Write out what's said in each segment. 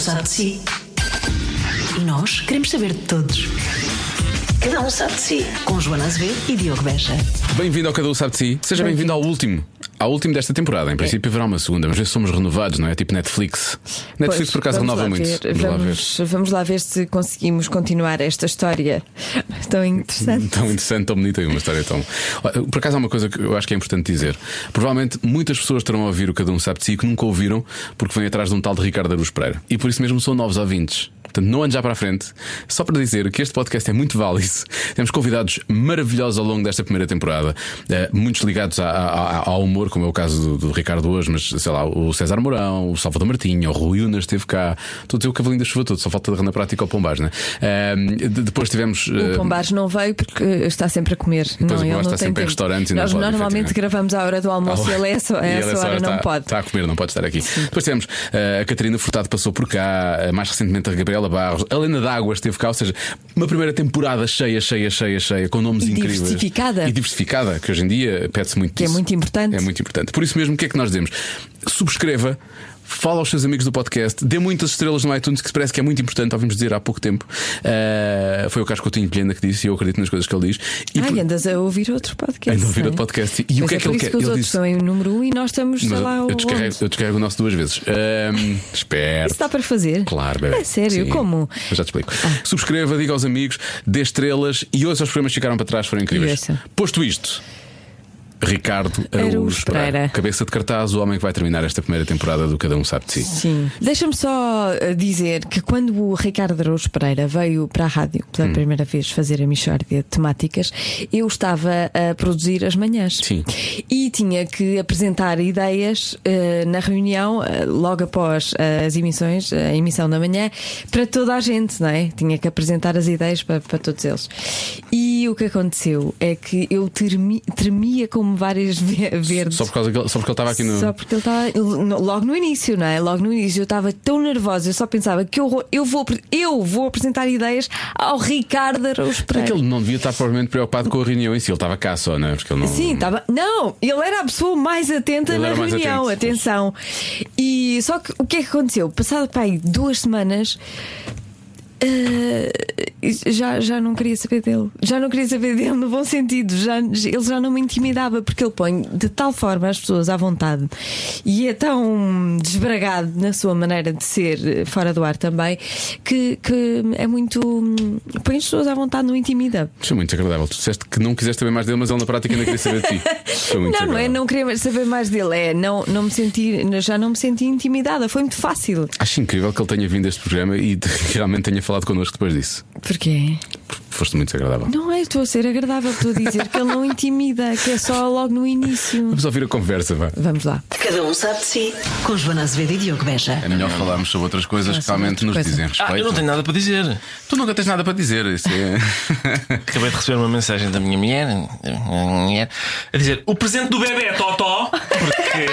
sabe de si. E nós queremos saber de todos. Cada um sabe de si. Com Joana Azevedo e Diogo Beja. Bem-vindo ao Cada um Sabe de Si. Seja bem-vindo ao último. Ao último desta temporada. Em princípio haverá uma segunda, mas ver se somos renovados, não é? Tipo Netflix. Netflix Pois, por acaso renova muito. ver, Vamos lá ver. Vamos, lá ver se conseguimos continuar esta história tão interessante. Tão interessante, tão bonita e uma história tão. Por acaso há uma coisa que eu acho que é importante dizer. Provavelmente muitas pessoas terão a ouvir o Cada um Sabe de Si que nunca ouviram porque vêm atrás de um tal de Ricardo Aruz Pereira. E por isso mesmo são novos ouvintes. Portanto, não ande já para a frente. Só para dizer que este podcast é muito válido. Temos convidados maravilhosos ao longo desta primeira temporada, eh, muitos ligados ao humor, como é o caso do, do Ricardo hoje, mas sei lá, o César Mourão, o Salvador Martinho, o Rui Unas esteve cá. Estou a dizer o cavalinho da chuva todo, só falta de na prática ao Pombás, né? Eh, de- depois tivemos. eh, O Pombares não veio porque está sempre a comer. não, o está sempre em restaurantes não Nós pode, normalmente gravamos à hora do almoço e ele é essa, E é ele essa hora não pode. Está a comer, não pode estar aqui. Depois temos eh, a Catarina Furtado passou por cá, eh, mais recentemente a Gabriela Barros, a Helena D'Água esteve cá, ou seja, uma primeira temporada cheia, cheia, cheia, cheia, com nomes E incríveis. diversificada. E diversificada, que hoje em dia pede-se muito Que é muito importante. É muito importante. Por isso mesmo, o que é que nós dizemos? Subscreva. Fala aos seus amigos do podcast, dê muitas estrelas no iTunes, que parece que é muito importante, ouvimos dizer há pouco tempo. Eh, foi o Carlos Coutinho Vilhena que disse, e eu acredito nas coisas que ele diz. E Ai, por- andas a ouvir outro podcast. Ando a ouvir é? outro podcast. E o Mas que é é que ele quer? que os Ele outros disse- estão em número 1 um e nós estamos, sei lá, eu, descarrego, eu descarrego o nosso duas vezes. Ahm, espero. Isso dá para fazer? Claro, bebê. É sério? Sim. Como? Eu já te explico. Ah. Subscreva, diga aos amigos, dê estrelas e ouça os programas que ficaram para trás, foram incríveis. Posto isto. Ricardo Araújo Pereira. Cabeça de cartaz, o homem que vai terminar esta primeira temporada do Cada Um Sabe de Si. Sim. Deixa-me só uh, dizer que quando o Ricardo Araújo Pereira veio para a rádio pela Hum. primeira vez fazer a Michórdia de temáticas, eu estava a produzir as manhãs. Sim. E tinha que apresentar ideias uh, na reunião, uh, logo após uh, as emissões, a emissão da manhã, para toda a gente, não é? Tinha que apresentar as ideias para, para todos eles. E o que aconteceu é que eu tremi- tremia como várias ve- verdes. Só, por causa que ele- só porque ele estava aqui no. Só porque ele estava logo no início, não é? Logo no início eu estava tão nervosa, eu só pensava que eu, eu, vou, eu vou apresentar ideias ao Ricardo Araújo É Pereira. que ele não devia estar provavelmente preocupado com a reunião em si, ele estava cá só, não é? Porque ele não. Sim, estava. Não, ele era a pessoa mais atenta Ele na reunião, atento. atenção. E só que o que é que aconteceu? Passado aí duas semanas. Eh, já, já não queria saber dele, já não queria saber dele no bom sentido. Já, ele já não me intimidava porque ele põe de tal forma as pessoas à vontade e é tão desbragado na sua maneira de ser eh, fora do ar também que, que é muito. hum, põe as pessoas à vontade, não intimida. Isso é muito desagradável. Tu disseste que não quiseste saber mais dele, mas ele na prática ainda queria saber de ti. Não, não é não querer saber mais dele, é não, não me sentir, já não me senti intimidada, foi muito fácil. Acho incrível que ele tenha vindo a este programa e realmente tenha falado connosco depois disso. Porquê? Foste muito desagradável. Não é, estou a ser agradável, estou a dizer que ele não intimida, que é só logo no início. Vamos ouvir a conversa, vá. Vamos lá. Cada um sabe de si. Com Joana Azevedo e Diogo Beja. É melhor falarmos sobre outras coisas que realmente nos coisa. dizem respeito. Ah, eu não tenho nada para dizer. Tu nunca tens nada para dizer. Isso é... Acabei de receber uma mensagem da minha mulher, da minha mulher a dizer: o presente do bebê, Totó, porque.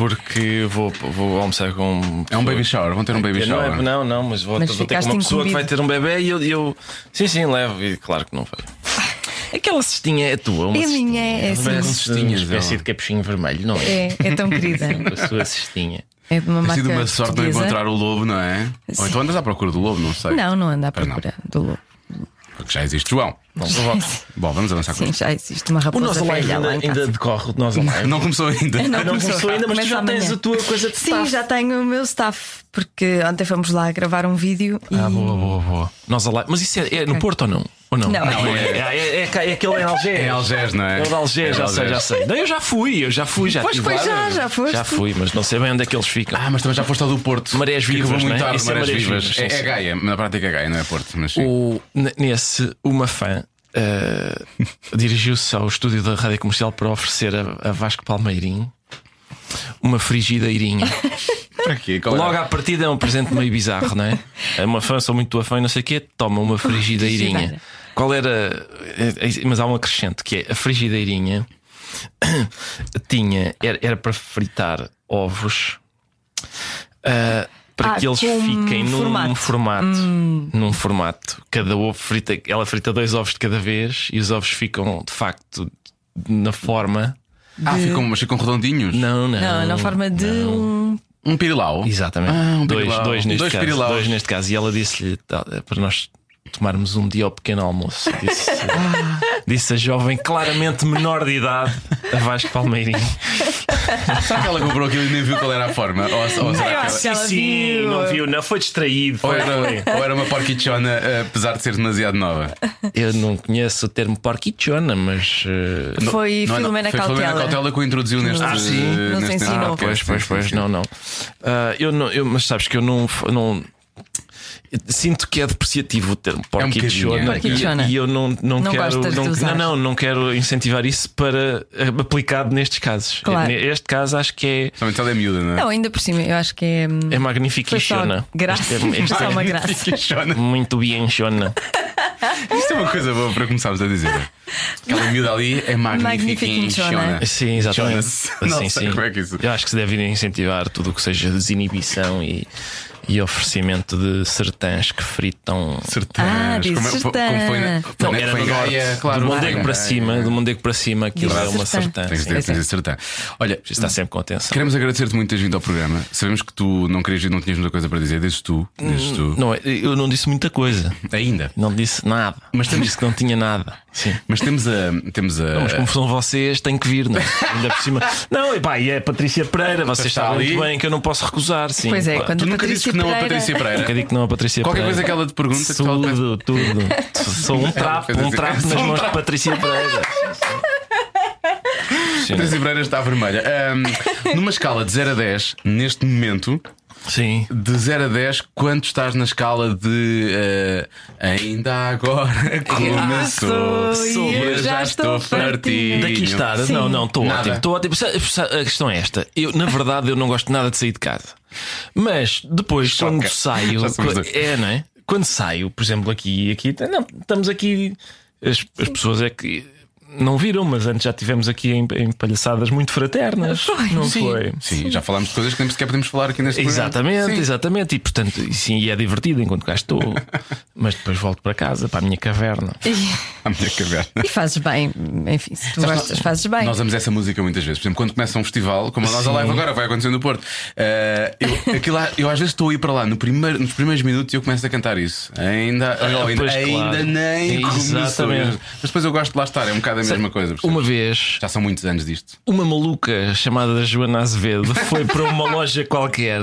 Porque vou, vou almoçar com. é um baby shower. Vão ter um baby não, shower. é, não, não, mas vou, Mas vou ter com uma pessoa que incumbido. vai ter um bebê e eu, eu. Sim, sim, levo. E claro que não veio. Aquela cestinha é tua, uma É cestinha. minha, é assim. Parece Cestinhas, uma espécie de capuchinho vermelho, não é? É, é tão querida. A sua cestinha. É de uma Tem marca sido uma sorte de portuguesa. encontrar o lobo, não é? Ou Sim. então andas à procura do lobo, não sei. Não, não anda à não. procura do lobo. Porque já existe João. Bom, Bom, vamos avançar com Sim, isto. já existe uma O nosso live velha ainda, lá em ainda casa. decorre. O nosso live. Não começou ainda. Não começou ainda, mas tu Começa já tens amanhã. a tua coisa de Sim, staff. já tenho o meu staff, porque ontem fomos lá gravar um vídeo e. Ah, boa, boa, boa. Nós Alive. Mas isso é, é no Porto ou não? Ou não? Não. é, é, é, é, é aquele em Algés. É Algés, não é? É o de Algés, É já sei, já sei. Não, eu já fui, eu já fui, já Pois tive foi, lá. já, já foste. Já fui, mas não sei bem onde é que eles ficam. Ah, mas também já foste ao do Porto. Marés Que acabou Vivas, muito não é? tarde, Isso é Marés Marés Vivas. Vivas, É, é sim. Gaia, na prática é Gaia, não é Porto. Mas sim. O, n- nesse, uma fã eh, dirigiu-se ao estúdio da rádio comercial para oferecer a, a Vasco Palmeirim uma frigideirinha. Para quê? Qual era? Logo à partida é um presente meio bizarro, não é? É uma fã, sou muito tua fã e não sei o quê, toma uma frigideirinha. Qual era. é, é, Mas há um acrescente que é a frigideirinha tinha. Era, era para fritar ovos ah, para Ah, que eles fiquem num formato. formato. Num formato. Cada ovo frita. Ela frita dois ovos de cada vez e os ovos ficam de facto na forma. Ah, ficam, mas ficam redondinhos. Não, não. Não, na forma de um Um pirilau. Exatamente. Ah, um dois, pirilau. dois, neste Dois caso, pirilaus. dois neste caso. E ela disse-lhe tá, é para nós tomarmos um dia ao pequeno almoço. Disse, disse a jovem, claramente menor de idade, a Vasco Palmeirinho. Será que ela comprou aquilo e nem viu qual era a forma? Ou, ou será ela... ela sim, viu. não viu, não foi distraído. Ou Foi, era, foi. ou era uma porquichona, eh, apesar de ser demasiado nova. Eu não conheço o termo porquichona, mas. eh, Foi Não é- Filomena foi Filomena Cautela. Cautela que o introduziu neste. Ah, sim. Nos neste- ensinou. Ah, Pois, sim, pois, sim, pois, sim. não, não. Ah, eu não eu, mas sabes que eu não. não Sinto que é depreciativo o termo porquichona bocadinho. Porquichona. e, e eu não, não, Não quero não, não, não, não quero incentivar isso para eh, aplicado nestes casos. Claro. Este caso acho que Somente ela é miúda, não é? Não, ainda por cima, eu acho que é. é, é magnífico Foi e só chona. graça. Este é- este só é uma graça. Muito bem chona. Isto é uma coisa boa para começarmos a dizer. Aquela miúda ali é magnífica Magnífica e e chona. chona. Sim, exatamente. Não Sim, sei sim. como é que isso. Eu acho que se deve incentivar tudo o que seja desinibição e, e oferecimento de sertãs que fritam. Sertãs. Ah, como, sertã. como foi na, foi Não, na- era foi no norte. Gaia, claro. do foi Mondego em para cima, do Mondego para cima, aquilo é uma sertã. sertã. Tens de dizer, sertã. Olha, Está sempre com atenção. queremos agradecer-te muito teres vindo ao programa. Sabemos que tu não querias vir, não tinhas muita coisa para dizer. Dizes tu. Dizes tu. Não, é, eu não disse muita coisa. Ainda. Não disse nada. Mas temos- disse que não tinha nada. Sim. Mas temos a. Temos a. Não, mas como são vocês, tem que vir, não é? Ainda por cima. Não, e pá, e é a Patrícia Pereira, vocês Está sabem ali. muito bem que eu não posso recusar, sim. Pois é, Pá, quando tu a Patrícia não a Patrícia Pereira. Nunca digo que não a Patrícia Qualquer Pereira. coisa que ela te pergunta, que ela Tudo, tudo. Sou um trapo, um trapo nas um mãos de. Patrícia Pereira. Patrícia Pereira está vermelha. Ahm, numa escala de 0 a 10, neste momento, sim. de 0 a 10, quanto estás na escala de eh, ainda agora começou? Começou e eu já estou fartinho. Daqui estar, Sim. não, não, estou ótimo. Estou ótimo. A questão é esta: eu, na verdade, eu não gosto nada de sair de casa. Mas depois, Choca. quando saio, é, não é? Quando saio, por exemplo, aqui, aqui, não, estamos aqui. As, as pessoas é que não viram, mas antes já tivemos aqui em, em palhaçadas muito fraternas. Foi. não Sim, foi? sim, já falámos de coisas que nem sequer podemos falar aqui neste Exatamente, programa. Sim. exatamente. E portanto, sim, e é divertido enquanto cá estou. mas depois volto para casa, para a minha caverna. A minha caverna. E fazes bem, enfim, se tu Sabes, gostas, nós- fazes bem. Nós amamos essa música muitas vezes. Por exemplo, quando começa um festival, como a nossa live agora vai acontecer no Porto, eh, eu, aquilo lá- eu às vezes estou a ir para lá no primeiro, nos primeiros minutos e eu começo a cantar isso. Ainda, ou ainda, pois, ainda claro. nem começou. Exatamente. Mas depois eu gosto de lá estar, é um bocado a mesma coisa. percebes? Uma vez, Já são muitos anos disto. uma maluca chamada Joana Azevedo foi para uma loja qualquer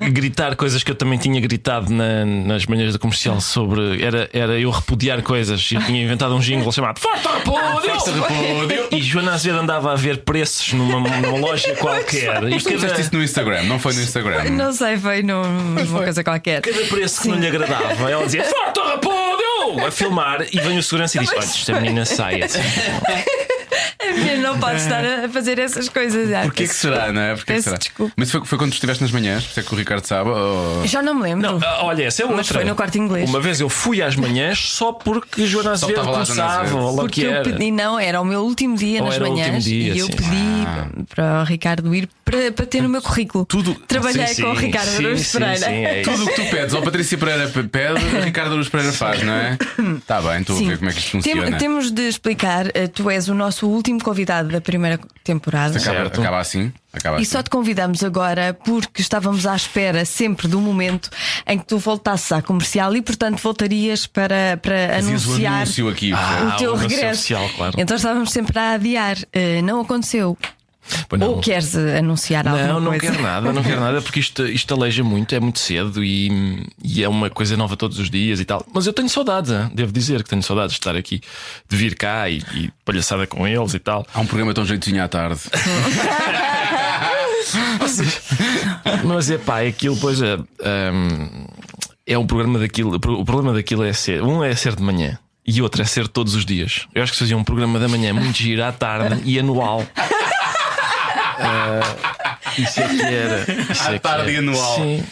a gritar coisas que eu também tinha gritado na- nas manhãs da comercial sobre. Era, era eu repudiar coisas. Eu tinha inventado um jingle chamado Forte Repúdio! Forte Repúdio! E Joana Azevedo andava a ver preços numa, numa loja qualquer. E Mas tu fizeste cada, isso no Instagram, não foi no Instagram? Não sei, foi num- numa coisa qualquer. cada preço que não lhe agradava, ela dizia Forte Repúdio! A filmar e vem o segurança e diz: Olha, esta menina sai assim. A menina não pode estar a fazer essas coisas. Ah, Porquê que será, não é? Porquê que será? desculpa. Mas foi, foi quando tu estiveste nas manhãs, por isso é que o Ricardo sabe? ou- Já não me lembro. Não, ah, olha, essa é outra. Mas foi no Corte Inglês. Uma vez eu fui às manhãs só porque Joana Azevedo estava lá Joana começava, Azevedo. ou lá o Porque que eu era. pedi, não, era o meu último dia Ou nas era o último manhãs dia, e eu sim. pedi para o Ricardo ir para, para ter no meu currículo. Tudo- Trabalhei Sim, com o sim, Ricardo sim, Araújo sim, Pereira. sim, é isso. Tudo o que tu pedes, ou Patrícia Pereira pe- pede, o Ricardo Aruz Pereira faz, não é? Está bem, estou a ver como é que isto Tem- funciona. temos de explicar, eh, tu és o nosso último convidado da primeira temporada. Acaba, acaba assim. Acaba E assim. só te convidamos agora porque estávamos à espera sempre do momento em que tu voltasses à comercial e, portanto, voltarias para, para Fazias o anunciar anúncio aqui. Ah, o teu o regresso. oficial, claro. Então estávamos sempre a adiar. Eh, não aconteceu. Pois não. Ou queres eh, anunciar alguma Não, não coisa? quero nada, não quero nada, porque isto, isto aleija muito, é muito cedo e, e é uma coisa nova todos os dias e tal. Mas eu tenho saudades, hein? devo dizer que tenho saudades de estar aqui, de vir cá e, e palhaçada com eles e tal. Há um programa tão jeitinho à tarde. Mas é pá, aquilo, pois é. hum, é um programa daquilo. O problema daquilo é ser. Um é ser de manhã e outro é ser todos os dias. Eu acho que se fazia um programa da manhã muito giro à tarde e anual. Ah, isso é que era. Isso À é tarde era. anual. Sim.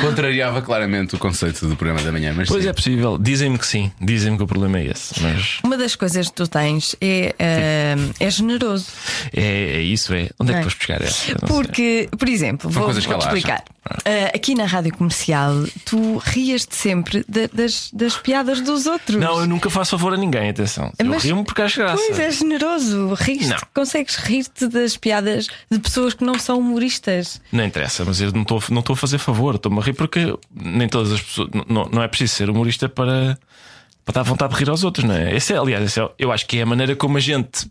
Contrariava claramente o conceito do programa da manhã, mas Pois sim. é possível. Dizem-me que sim. Dizem-me que o problema é esse. Mas Uma das coisas que tu tens é, eh, é generoso. é, é isso, é. Onde é que Não é? buscar essa? Porque, por exemplo, vou, vou-te ela acha. Ah, aqui na rádio comercial, tu rias-te sempre da- das, das piadas dos outros. Não, eu nunca faço favor a ninguém, atenção. Eu Mas- rio-me porque acho graça. Pois é generoso, ris Não. consegues rir-te das piadas de pessoas que não são humoristas. Não interessa, mas eu não estou não a fazer favor, estou-me a rir porque nem todas as pessoas. Não, não é preciso ser humorista para, para dar vontade de rir aos outros, não é? Esse é aliás, esse é- eu acho que é a maneira como a gente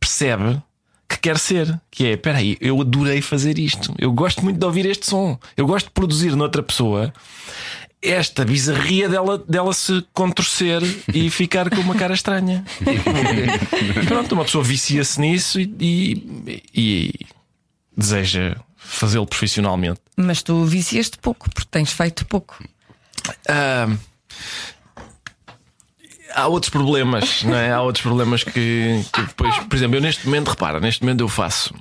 percebe que quer ser. Que é, espera aí, eu adorei fazer isto. Eu gosto muito de ouvir este som. Eu gosto de produzir noutra pessoa esta bizarria dela, dela se contorcer e ficar com uma cara estranha. e pronto, uma pessoa vicia-se nisso e, e- e deseja fazê-lo profissionalmente. Mas tu viciaste pouco, porque tens feito pouco. Ah, há outros problemas, não é? Há outros problemas que, que depois, por exemplo, eu neste momento, repara, neste momento eu faço,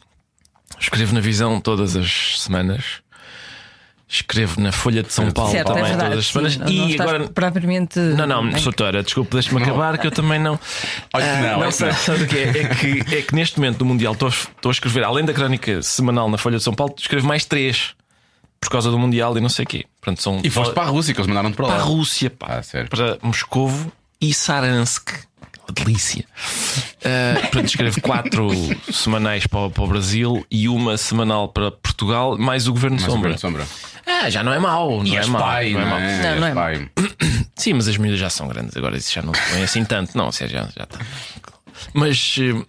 escrevo na visão todas as semanas. Escrevo na Folha de São Paulo certo, é também verdade. todas as sim, semanas. não, não e estás agora. propriamente. Não, não, doutora, desculpe, deixe-me acabar que eu também não. Olha Ah, não, que sabe, não. sabe o que é? É que, é que neste momento do Mundial estou a, estou a escrever, além da crónica semanal na Folha de São Paulo, escrevo mais três por causa do Mundial e não sei o quê. Portanto, são E foste para a Rússia, que eles mandaram-te para para a lá. Rússia, pá, Ah, sério? para Moscovo e Saransk. Delícia. Uh, portanto, escrevo quatro semanais para, o- para o Brasil e uma semanal para Portugal, mais o Governo Mais o Sombra. Governo Sombra. Ah, já não é mau, não E é mau. pai, não é mau. é? Não, não é pai. Sim, mas as miúdas já são grandes, agora isso já não é assim tanto, não, seja, já, já está. Mas, eh,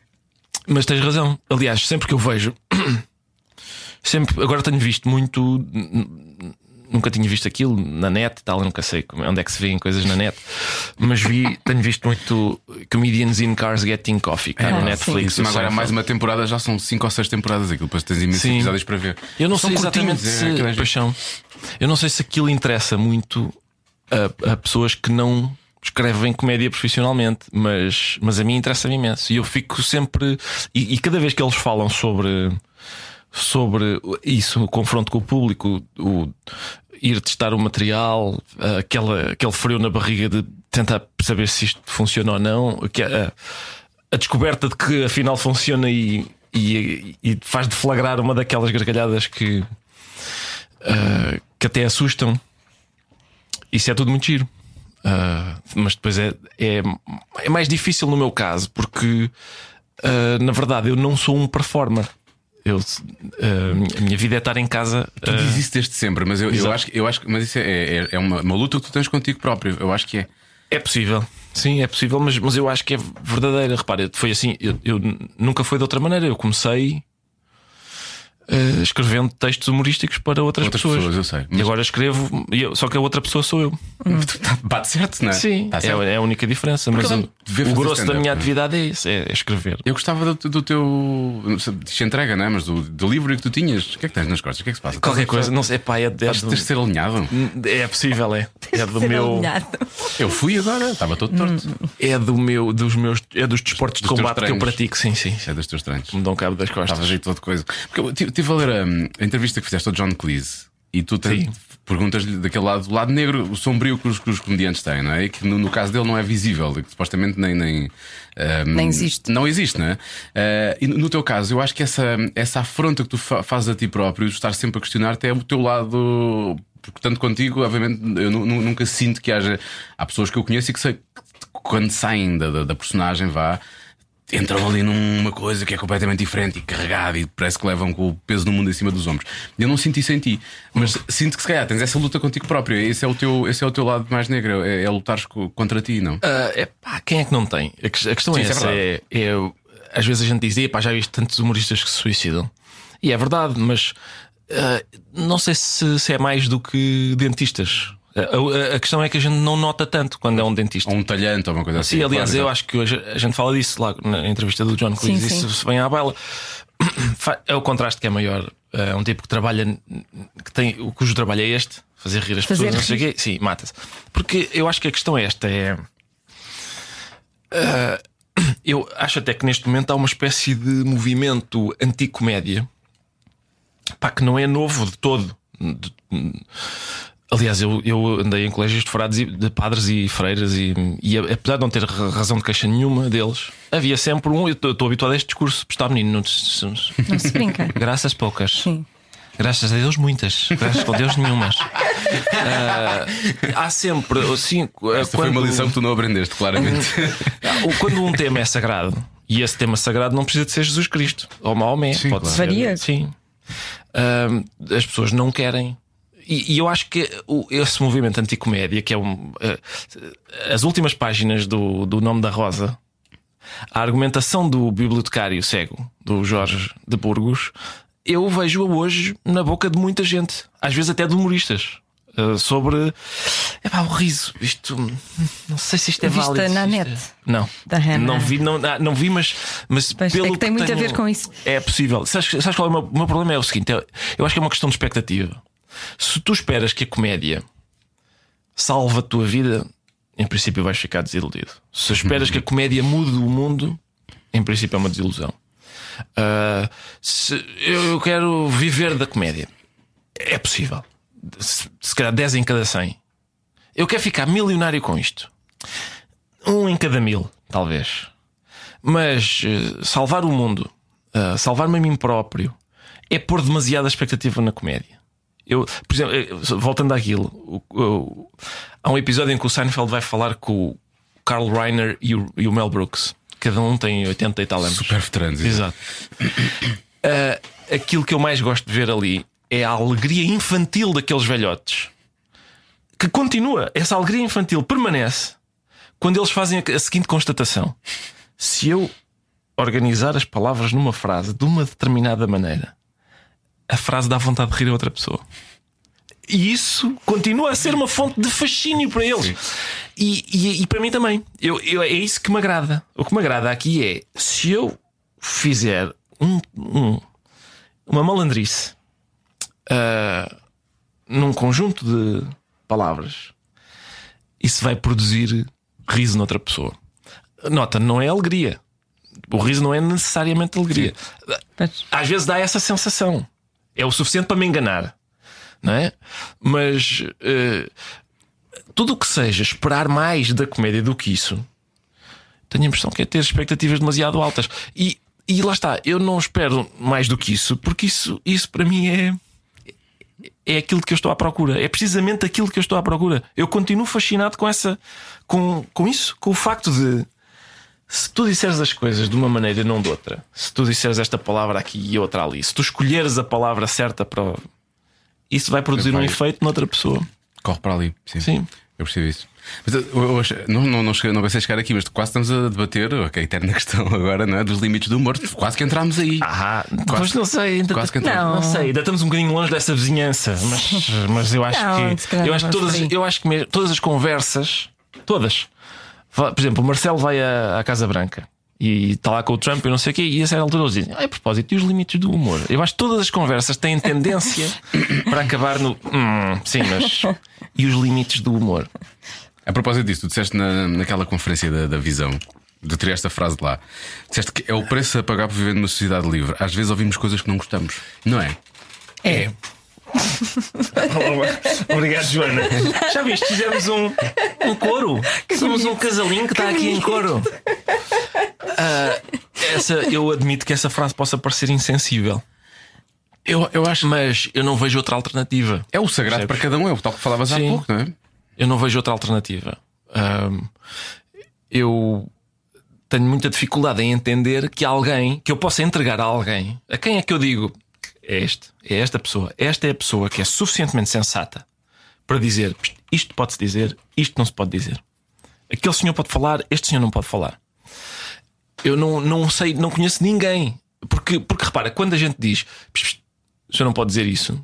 mas tens razão. Aliás, sempre que eu vejo, sempre, agora tenho visto muito, nunca tinha visto aquilo na net e tal, eu nunca sei onde é que se vêem coisas na net, mas vi, tenho visto muito Comedians in Cars Getting Coffee, que está no Ah, Netflix. sim. Agora mais uma temporada, já são 5 ou 6 temporadas aquilo, depois tens imensos episódios para ver. Eu não São sei exatamente se. é, aquilo é paixão. Eu não sei se aquilo interessa muito a, a pessoas que não escrevem comédia profissionalmente, mas, mas a mim interessa-me imenso. E eu fico sempre. E, e cada vez que eles falam sobre. Sobre isso, o confronto com o público, o ir testar o material, aquela, aquele frio na barriga de tentar perceber se isto funciona ou não, a, a descoberta de que afinal funciona e, e, e faz deflagrar uma daquelas gargalhadas que, ah, que até assustam. Isso é tudo muito giro. Ah, mas depois é, é, é mais difícil no meu caso, porque ah, na verdade eu não sou um performer. Eu, ah, a minha vida é estar em casa. Tu dizes isso desde sempre, mas eu, eu acho, que- eu acho que mas isso é, é, é uma, uma luta que tu tens contigo próprio. Eu acho que é. É possível, sim, é possível, mas, mas eu acho que é verdadeira. Repara, foi assim, eu, eu nunca foi de outra maneira. Eu comecei eh, escrevendo textos humorísticos para outras, Outras pessoas. pessoas, eu sei. E Mas- agora escrevo, e eu- só que a outra pessoa sou eu. Tá- Bate certo, não é? Sim, Tá é, certo. é a única diferença. Mas cada um o, o grosso da minha é? atividade é isso: é, é escrever. Eu gostava do, do teu. Não sei, Diz entrega, não é? Mas do, do livro que tu tinhas. O que é que tens nas costas? O que é que se passa? Qualquer coisa, não sei, pá, é, é, do- tens de ser alinhado. é possível, é. É do meu. alinhado. Eu fui agora, estava todo torto. É do meu, dos meus, é dos desportos de Dos teus combate que eu pratico, sim, sim. É dos teus treinos. Me dão cabo das costas. Estava jeito de outra coisa. Porque eu estive a ler hum, a, entrevista que fizeste ao John Cleese e tu tens- perguntas-lhe daquele lado, do lado negro, o sombrio que os, que os comediantes têm, não é? E que no, no caso dele não é visível, e que supostamente nem. Nem, hum, Nem existe. Não existe, não é? Eh, e no teu caso, eu acho que essa, essa afronta que tu fa- fazes a ti próprio, de estar sempre a questionar-te, é o teu lado. Porque tanto contigo, obviamente, eu nu- nu- nunca sinto que haja. Há pessoas que eu conheço e que sei que quando saem da, da, da personagem, vá entram ali numa coisa que é completamente diferente e carregada e parece que levam com o peso do mundo em cima dos ombros. Eu não sinto isso em ti, mas sinto que se calhar tens essa luta contigo próprio. Esse é o teu, esse é o teu lado mais negro, é, é lutares co- contra ti, não? Ah, é pá, quem é que não tem? A, ques- a questão Sim, é é essa: é, é- às vezes a gente diz, "Epá, já viste tantos humoristas que se suicidam. E é verdade, mas ah, não sei se, se é mais do que dentistas. A, a- a questão é que a gente não nota tanto quando é um dentista. Ou um talhante ou uma coisa assim. Sim, aliás, claro, eu acho que hoje a gente fala disso lá na entrevista do John Cleese, Sim, isso sim. se vem à baila. É o contraste que é maior. É um tipo que trabalha, que tem, o cujo trabalho é este, fazer rir as Fazer pessoas, não sei o quê. Sim, mata-se. Porque eu acho que a questão é esta: é. Ah, eu acho até que neste momento há uma espécie de movimento anticomédia pá, que não é novo de todo. De- Aliás, eu, eu andei em colégios de, frades e, de padres e freiras, e, e apesar de não ter ra- razão de queixa nenhuma deles, havia sempre um. Eu estou habituado a este discurso, está menino, não, te- Não se brinca. graças poucas. Sim. Graças a Deus, muitas. Graças a Deus, nenhumas. Ah, há sempre. Assim, Esta foi uma lição que tu não aprendeste, claramente. Quando um tema é sagrado, e esse tema sagrado não precisa de ser Jesus Cristo ou Maomé, Sim, pode claro. ser. Varia. Sim. Ah, as pessoas não querem. E, e eu acho que o- esse movimento anticomédia, que é um. ah, as últimas páginas do, do Nome da Rosa, a argumentação do bibliotecário cego, do Jorge de Burgos, eu vejo-a hoje na boca de muita gente, às vezes até de humoristas. ah, Sobre é pá, o riso, isto não sei se isto é Viste válido. na isto net? é- Não, não vi, não, ah, não vi, mas, mas Pois, pelo é que tem muito a tenho- ver com isso. É possível. Sabes, sabes qual é o meu, o meu problema? É o seguinte: eu, eu acho que é uma questão de expectativa. Se tu esperas que a comédia salve a tua vida, em princípio vais ficar desiludido. Se esperas que a comédia mude o mundo, em princípio é uma desilusão. Ah, se eu, quero viver da comédia, é possível. Se, se calhar 10 em cada 100. Eu quero ficar milionário com isto. Um em cada mil, talvez. Mas eh, salvar o mundo, eh, salvar-me a mim próprio, é pôr demasiada expectativa na comédia. Eu, por exemplo, eh, voltando àquilo, o- o- há um episódio em que o Seinfeld vai falar com o Carl Reiner e o, e o Mel Brooks. Cada um tem 80 e tal anos. Super veteranos. Exato. Ah, aquilo que eu mais gosto de ver ali é a alegria infantil daqueles velhotes que continua. Essa alegria infantil permanece quando eles fazem a seguinte constatação: se eu organizar as palavras numa frase de uma determinada maneira, a frase dá vontade de rir a outra pessoa. E isso continua a ser uma fonte de fascínio para eles. E, e- e para mim também. Eu, eu- é isso que me agrada. O que me agrada aqui é se eu fizer um- um- uma malandrice ah, num conjunto de palavras, isso vai produzir riso noutra pessoa. Nota, não é alegria. O riso não é necessariamente alegria. Às vezes dá essa sensação. É o suficiente para me enganar. Não é? Mas eh, tudo o que seja esperar mais da comédia do que isso, tenho a impressão que é ter expectativas demasiado altas. E, e lá está, eu não espero mais do que isso, porque isso, isso para mim é. É aquilo que eu estou à procura. É precisamente aquilo que eu estou à procura. Eu continuo fascinado com essa. com, com isso, com o facto de. Se tu disseres as coisas de uma maneira e não de outra, se tu disseres esta palavra aqui e outra ali, se tu escolheres a palavra certa para. Isso vai produzir um Vai. efeito noutra pessoa. Corre para ali. Sim. Sim. Eu percebo isso. Mas eu, eu achei- não, não, não, cheguei, não pensei chegar aqui, mas quase estamos a debater ok, a eterna questão agora, não é? Dos limites do humor. Quase que entramos aí. Ah, Quase- pois não sei, ainda, quase que entramos. não, Não. sei, ainda estamos um bocadinho longe dessa vizinhança, mas, mas eu acho Não, que eu acho que todas, eu acho que mesmo- todas as conversas, todas, por exemplo, o Marcelo vai à, à Casa Branca e está lá com o Trump e não sei o quê, e a certa altura eles dizem, ah, a propósito, e os limites do humor? Eu acho que todas as conversas têm tendência para acabar no "Hum, sim, mas e os limites do humor? A propósito disso, tu disseste na, naquela conferência da, da visão. De ter esta frase de lá, disseste que é o preço a pagar por viver numa sociedade livre. Às vezes ouvimos coisas que não gostamos, não é? É. Obrigado, Joana. Já viste? Fizemos um, um coro. Somos um casalinho que está aqui em coro. Ah, essa, eu admito que essa frase possa parecer insensível, Eu, eu acho. mas eu não vejo outra alternativa. É o sagrado Percebes? para cada um, é o tal que falavas há Sim. pouco, não é? Eu não vejo outra alternativa. Eu tenho muita dificuldade em entender que alguém, que eu possa entregar a alguém, a quem é que eu digo é este, é esta pessoa, esta é a pessoa que é suficientemente sensata para dizer isto pode-se dizer, isto não se pode dizer. Aquele senhor pode falar, este senhor não pode falar. Eu não, não sei, não conheço ninguém. Porque, porque repara, quando a gente diz "Psh, psh, o senhor não pode dizer isso,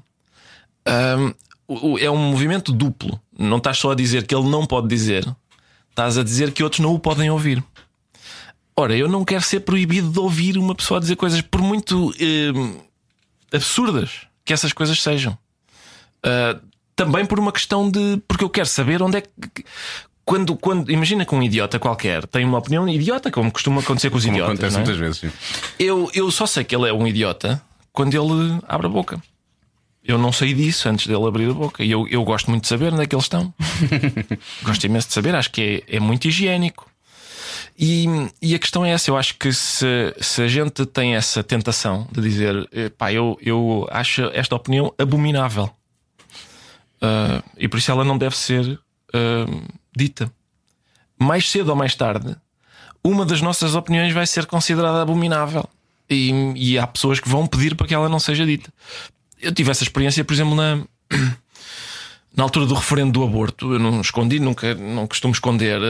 Hum, é um movimento duplo. Não estás só a dizer que ele não pode dizer, estás a dizer que outros não o podem ouvir. Ora, eu não quero ser proibido de ouvir uma pessoa dizer coisas, por muito hum, absurdas que essas coisas sejam. Ah, também por uma questão de. Porque eu quero saber onde é que. Quando, quando, imagina que um idiota qualquer tem uma opinião idiota, como costuma acontecer com os Como idiotas. acontece é? muitas vezes. sim. Eu, eu só sei que ele é um idiota quando ele abre a boca. Eu não sei disso antes dele abrir a boca. E eu, eu gosto muito de saber onde é que eles estão. gosto imenso de saber, acho que é, é muito higiênico. E, e a questão é essa: eu acho que se, se a gente tem essa tentação de dizer, pá, eu, eu acho esta opinião abominável. Uh, e por isso ela não deve ser uh, dita. Mais cedo ou mais tarde, uma das nossas opiniões vai ser considerada abominável. E, e há pessoas que vão pedir para que ela não seja dita. Eu tive essa experiência, por exemplo, na, na altura do referendo do aborto. Eu não escondi, nunca não costumo esconder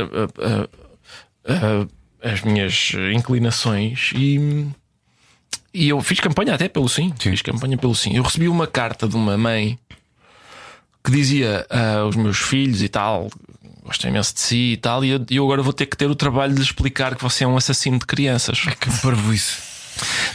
uh, as minhas inclinações e. E eu fiz campanha até pelo sim. sim. Fiz campanha pelo sim. Eu recebi uma carta de uma mãe que dizia aos meus filhos e tal, gosto imenso de si e tal, e eu, eu, agora vou ter que ter o trabalho de explicar que você é um assassino de crianças. É que parvo isso.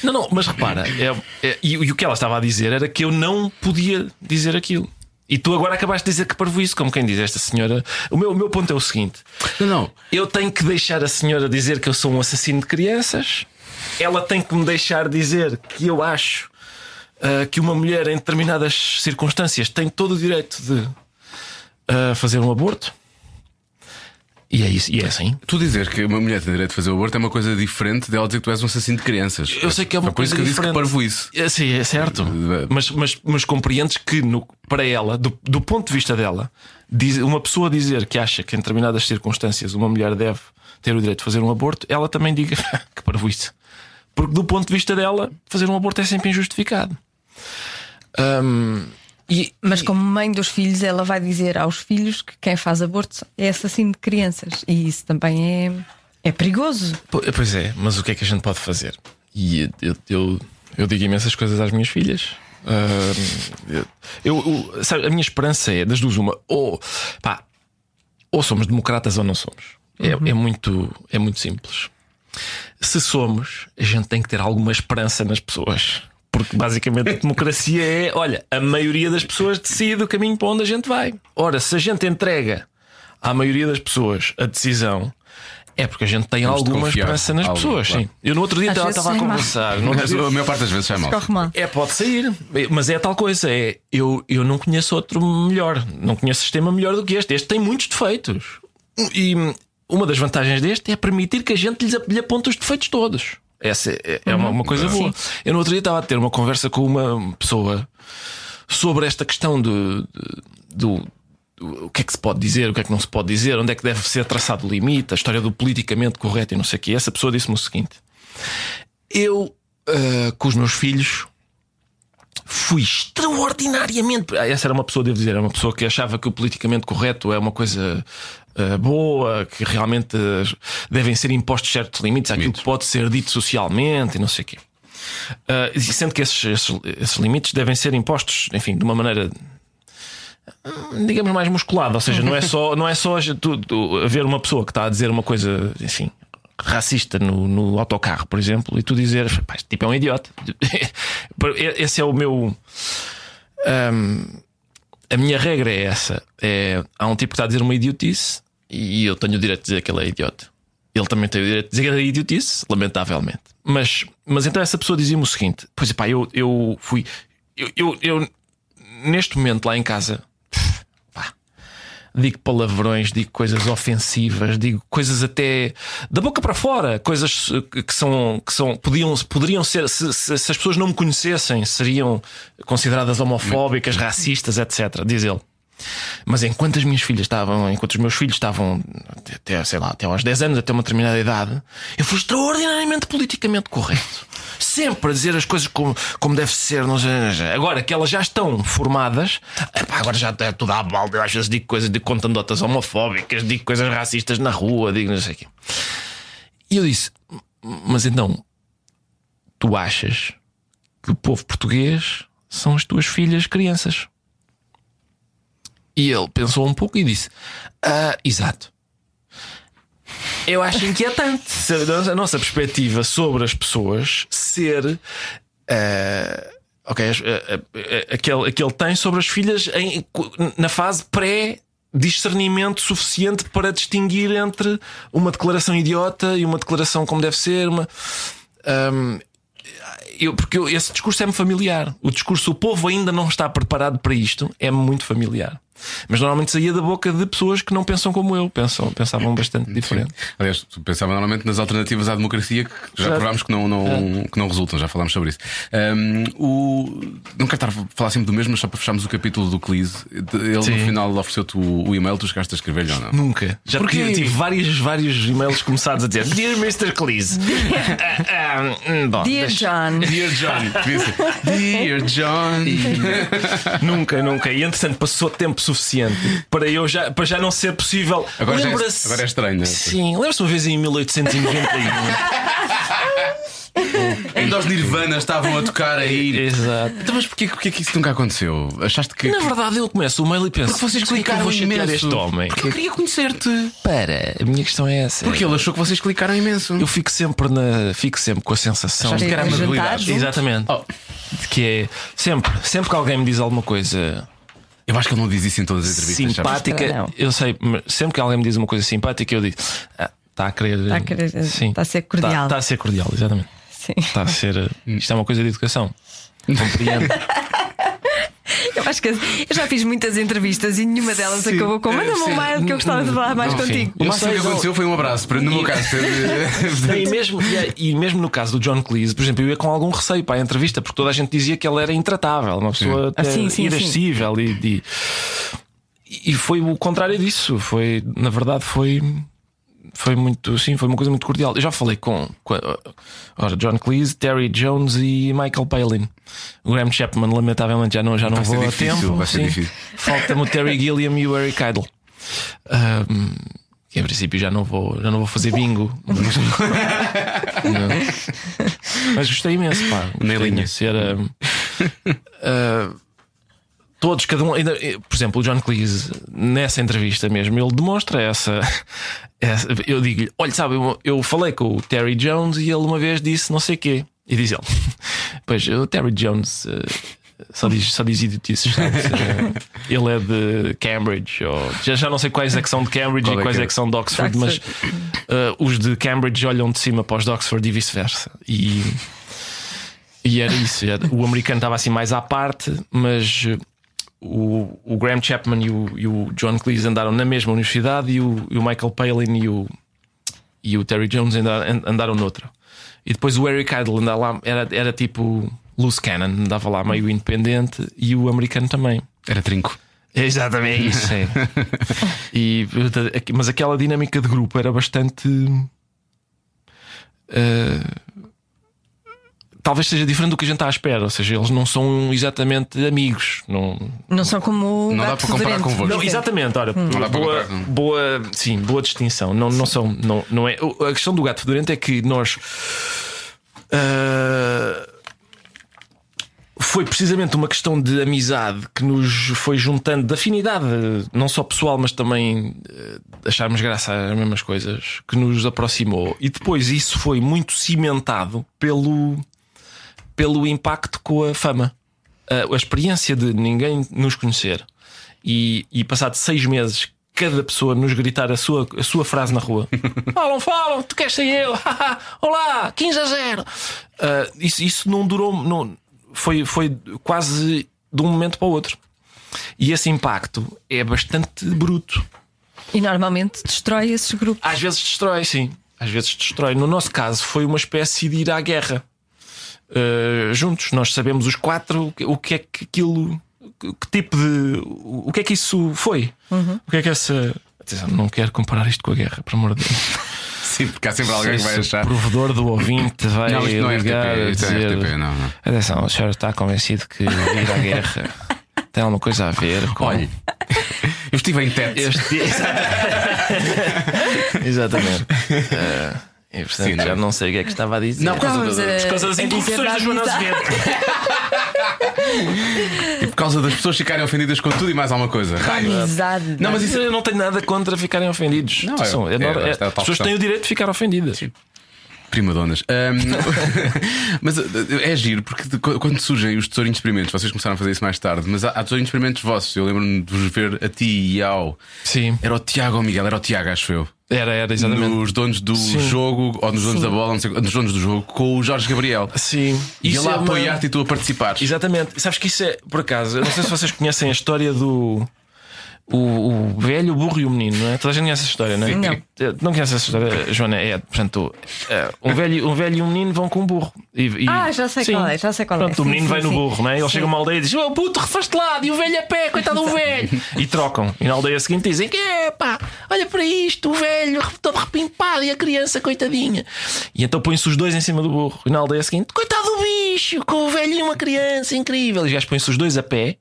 Não, não, mas repara, é, é, e, e, o que ela estava a dizer era que eu não podia dizer aquilo. E tu agora acabaste de dizer que parvo isso, como quem diz esta senhora. O meu, o meu ponto é o seguinte: não, não. Eu tenho que deixar a senhora dizer que eu sou um assassino de crianças, ela tem que me deixar dizer que eu acho uh, que uma mulher em determinadas circunstâncias tem todo o direito de uh, fazer um aborto. E é isso, e é assim. Tu dizer que uma mulher tem direito de fazer o aborto é uma coisa diferente dela dizer que tu és um assassino de crianças. Eu sei que é uma coisa diferente. Por isso que eu disse que parvo isso. É, sim, é certo. mas, mas, mas compreendes que no, para ela, do, do ponto de vista dela, diz, uma pessoa dizer que acha que em determinadas circunstâncias uma mulher deve ter o direito de fazer um aborto, ela também diga que parvo isso. Porque do ponto de vista dela, fazer um aborto é sempre injustificado. Um, e, Mas como mãe dos filhos, ela vai dizer aos filhos que quem faz aborto é assassino de crianças. E isso também é, é perigoso. Pois é, mas o que é que a gente pode fazer? E eu, eu, eu digo imensas coisas às minhas filhas. Uh, eu, eu, sabe, a minha esperança é das duas uma ou pá, ou somos democratas ou não somos é, uhum. é, muito é muito simples se somos a gente tem que ter alguma esperança nas pessoas porque basicamente a democracia é: olha, a maioria das pessoas decide o caminho para onde a gente vai. Ora, se a gente entrega à maioria das pessoas a decisão, é porque a gente tem Temos alguma esperança nas algo, pessoas, claro. sim. Eu no outro dia estava a conversar. No dia... A maior parte das vezes é mal. É, pode sair, mas é tal coisa. É, eu, eu não conheço outro melhor, não conheço sistema melhor do que este. Este tem muitos defeitos. E uma das vantagens deste é permitir que a gente lhe aponte os defeitos todos. Essa é, é uma, uma, coisa uhum. boa. Eu no outro dia estava a ter uma conversa com uma pessoa sobre esta questão do, do, do, o que é que se pode dizer, o que é que não se pode dizer, onde é que deve ser traçado o limite, a história do politicamente correto e não sei o que. Essa pessoa disse-me o seguinte: Eu, uh, com os meus filhos, fui extraordinariamente. Essa era uma pessoa, devo dizer, era uma pessoa que achava que o politicamente correto é uma coisa uh, boa, que realmente devem ser impostos certos limites àquilo que pode ser dito socialmente e não sei o quê. Uh, sendo que esses, esses, esses limites devem ser impostos, enfim, de uma maneira digamos mais musculada, ou seja, não é só, não é só tu, tu, haver uma pessoa que está a dizer uma coisa, enfim, racista no, no autocarro, por exemplo, e tu dizeres, tipo é um idiota. Esse é o meu. Um, a minha regra é essa: é, há um tipo que está a dizer uma idiotice e eu tenho o direito de dizer que ele é idiota. Ele também tem o direito de dizer que ele é idiotice, lamentavelmente. Mas, mas então essa pessoa dizia-me o seguinte: Pois é, pá, eu, eu fui. Eu, eu, eu, neste momento lá em casa digo palavrões, digo coisas ofensivas, digo coisas até da boca para fora, coisas que são que são podiam poderiam ser se, se, se as pessoas não me conhecessem seriam consideradas homofóbicas, racistas, etc. Diz ele. Mas enquanto as minhas filhas estavam, enquanto os meus filhos estavam até, sei lá, até aos 10 anos, até uma determinada idade, eu fui extraordinariamente politicamente correto. Sempre a dizer as coisas como, como deve ser. Não sei, agora que elas já estão formadas, epá, agora já é tudo à balde. Eu às vezes digo coisas, de contandotas homofóbicas, digo coisas racistas na rua, digo não sei o quê. E eu disse: Mas então, tu achas que o povo português são as tuas filhas crianças? E ele pensou um pouco e disse: ah, Exato. Eu acho inquietante a nossa perspectiva sobre as pessoas ser. Uh, ok, uh, uh, aquele, aquele tem sobre as filhas em, na fase pré discernimento suficiente para distinguir entre uma declaração idiota e uma declaração como deve ser. Uma, um, eu, porque eu, esse discurso é-me familiar. O discurso, o povo ainda não está preparado para isto, é muito familiar. Mas normalmente saía da boca de pessoas que não pensam como eu, pensam, pensavam bastante diferente. Aliás, tu pensava normalmente nas alternativas à democracia que já Já- provámos que não, não, que não resultam, já falámos sobre isso. Um, o... Não quero estar a falar sempre do mesmo, mas só para fecharmos o capítulo do Cleese. Ele Sim. no final ofereceu-te o, o e-mail, tu chegaste a escrever-lhe ou não? Nunca. Já Porquê? tive, tive vários, vários e-mails começados a dizer Dear Mr. Cleese. Hum, bom, Dear deixa- John. Dear John, Dear John. Nunca, nunca. E entretanto passou tempo suficiente para eu já, para já não ser possível. Agora, já é, agora é estranho, não é? Sim, lembra-se uma vez em 1891. Ainda os Nirvana estavam a tocar aí. Exato. Então, mas porquê, porquê que isso nunca aconteceu? Achaste que. Na verdade, eu começo o mail e penso: Porque vocês "Por que é eu clicaram imenso. este homem. Porque eu queria conhecer-te. Para, a minha questão é essa. Porque ele achou que vocês clicaram imenso. eu fico sempre, na, fico sempre com a sensação Achaste que era amabilidade. Exatamente. Oh, De Que é sempre, sempre que alguém me diz alguma coisa eu acho que ele não diz isso em todas as entrevistas. simpática, Não. eu sei, mas sempre que alguém me diz uma coisa simpática, eu digo: ah, está a querer. Está a querer- Sim. está a ser cordial. Está, está a ser cordial, exatamente. Sim. Está a ser. eh, Isto é uma coisa de educação. Compreendo. Eu acho que eu já fiz muitas entrevistas e nenhuma delas Sim, acabou com manda-me um mail que eu gostava de falar mais Não, contigo. O máximo que não- aconteceu foi um abraço. para- No meu caso, e, mesmo, e, é- e mesmo no caso do John Cleese, por exemplo, eu ia com algum receio para a entrevista, porque toda a gente dizia que ele era intratável, uma pessoa Ah, até sim, sim, irascível e, e, e foi o contrário disso. Foi, na verdade, foi. Foi muito, sim, foi uma coisa muito cordial. Eu já falei com, com ora, John Cleese, Terry Jones e Michael Palin. O Graham Chapman, lamentavelmente, já não, já não vou a tempo. sim. Falta-me o Terry Gilliam e o Eric Idle. Ahm, que em princípio já não vou, já não vou fazer bingo. Não. Mas gostei imenso, pá. Na Gostei linha. imenso. Era, ah, todos, cada um. ainda- por exemplo, o John Cleese, nessa entrevista mesmo, ele demonstra essa. essa- eu digo-lhe: olha, sabe, eu, eu falei com o Terry Jones e ele uma vez disse não sei quê. E diz ele: Pois, o Terry Jones. ah, só diz, só diz idiotices? Eh, Ele é de Cambridge, ou já, já não sei quais é que são de Cambridge Qual é e quais que é? é que são de Oxford, mas eh, os de Cambridge olham de cima para os de Oxford e vice-versa. E, e era isso. era- o americano estava assim mais à parte, mas eh, o, o Graham Chapman e o, e o John Cleese andaram na mesma universidade e o, e o Michael Palin e o, e o Terry Jones andaram, andaram noutra. E depois o Eric Idle andava lá, era, era tipo loose cannon, andava lá meio independente e o americano também. Era trinco. Exatamente isso. É. E, mas aquela dinâmica de grupo era bastante. eh, talvez seja diferente do que a gente está à espera. Ou seja, eles não são exatamente amigos. Não, Não são como o Não dá para comparar convosco. não, exatamente, dá para boa, boa, sim, boa distinção. Não, não são, não, não é. A questão do gato fedorento é que nós ah, foi precisamente uma questão de amizade que nos foi juntando, de afinidade, não só pessoal, mas também eh, acharmos graça às mesmas coisas, que nos aproximou. E depois isso foi muito cimentado pelo, pelo impacto com a fama. A, a experiência de ninguém nos conhecer e, e passado seis meses. Cada pessoa nos gritar a sua, a sua frase na rua: Falam, falam, tu queres ser eu? Olá, 15 a 0. Ah, isso, isso não durou, não, foi, foi quase de um momento para o outro. E esse impacto é bastante bruto. E normalmente destrói esses grupos. Às vezes destrói, sim. Às vezes destrói. No nosso caso, foi uma espécie de ir à guerra Uh, juntos. Nós sabemos os quatro o que- é que aquilo. Que tipo de. O que é que isso foi? O que é que essa. Atenção, Não quero comparar isto com a guerra, por amor de Deus. Sim, porque há sempre alguém que vai Se o achar. provedor do ouvinte vai Não, isto não é ligar RTP, isto é dizer, RTP, não, não. Atenção, o senhor está convencido que ir à guerra tem alguma coisa a ver com. Olha, eu estive em teto. Este... Exatamente. Eh, e, portanto, Sim, não é? já não sei o que é que estava a dizer. Não, por causa Estávamos da- a- Por causa das a dizer interrupções da Joana. Azevedo. E por causa das pessoas ficarem ofendidas com tudo e mais alguma coisa. Raio. Amizade. Não, mas isso eu não tenho nada contra ficarem ofendidos. Não, é- é é- nor- é- é a as pessoas questão. têm o direito de ficar ofendidas. Primadonas. Ahm, mas uh, é giro, porque quando surgem os tesourinhos de experimentos, vocês começaram a fazer isso mais tarde, mas há, há tesourinhos de experimentos vossos. Eu lembro-me de vos ver a ti e ao. Sim, Era o Tiago ou Miguel, era o Tiago, acho eu. era, era exatamente. Nos donos do Sim. jogo, ou nos donos da bola, não sei, nos donos do jogo, com o Jorge Gabriel. Sim, E ele a é uma- apoiar-te e tu a participares. Exatamente. Sabes que isso é, por acaso, eu não sei se vocês conhecem a história do. O, o velho, o burro e o menino, não é? Toda a gente conhece essa história, não é? Não. Não conhece essa história, Joana? É, portanto, eh, um velho, um velho e um menino vão com um burro. E, e- Ah, já sei Sim. qual é, já sei qual é. Pronto, o menino sim, vai no sim. burro, não é? Ele Sim. chega a uma aldeia e diz: Oh puto, refaste lado, e o velho a pé, coitado do velho. e trocam. E na aldeia seguinte dizem: Que é pá, olha para isto, o velho todo repimpado e a criança, coitadinha. E então põem-se os dois em cima do burro. E na aldeia seguinte: Coitado do bicho, com o velho e uma criança, incrível. E os gajos põem-se os dois a pé.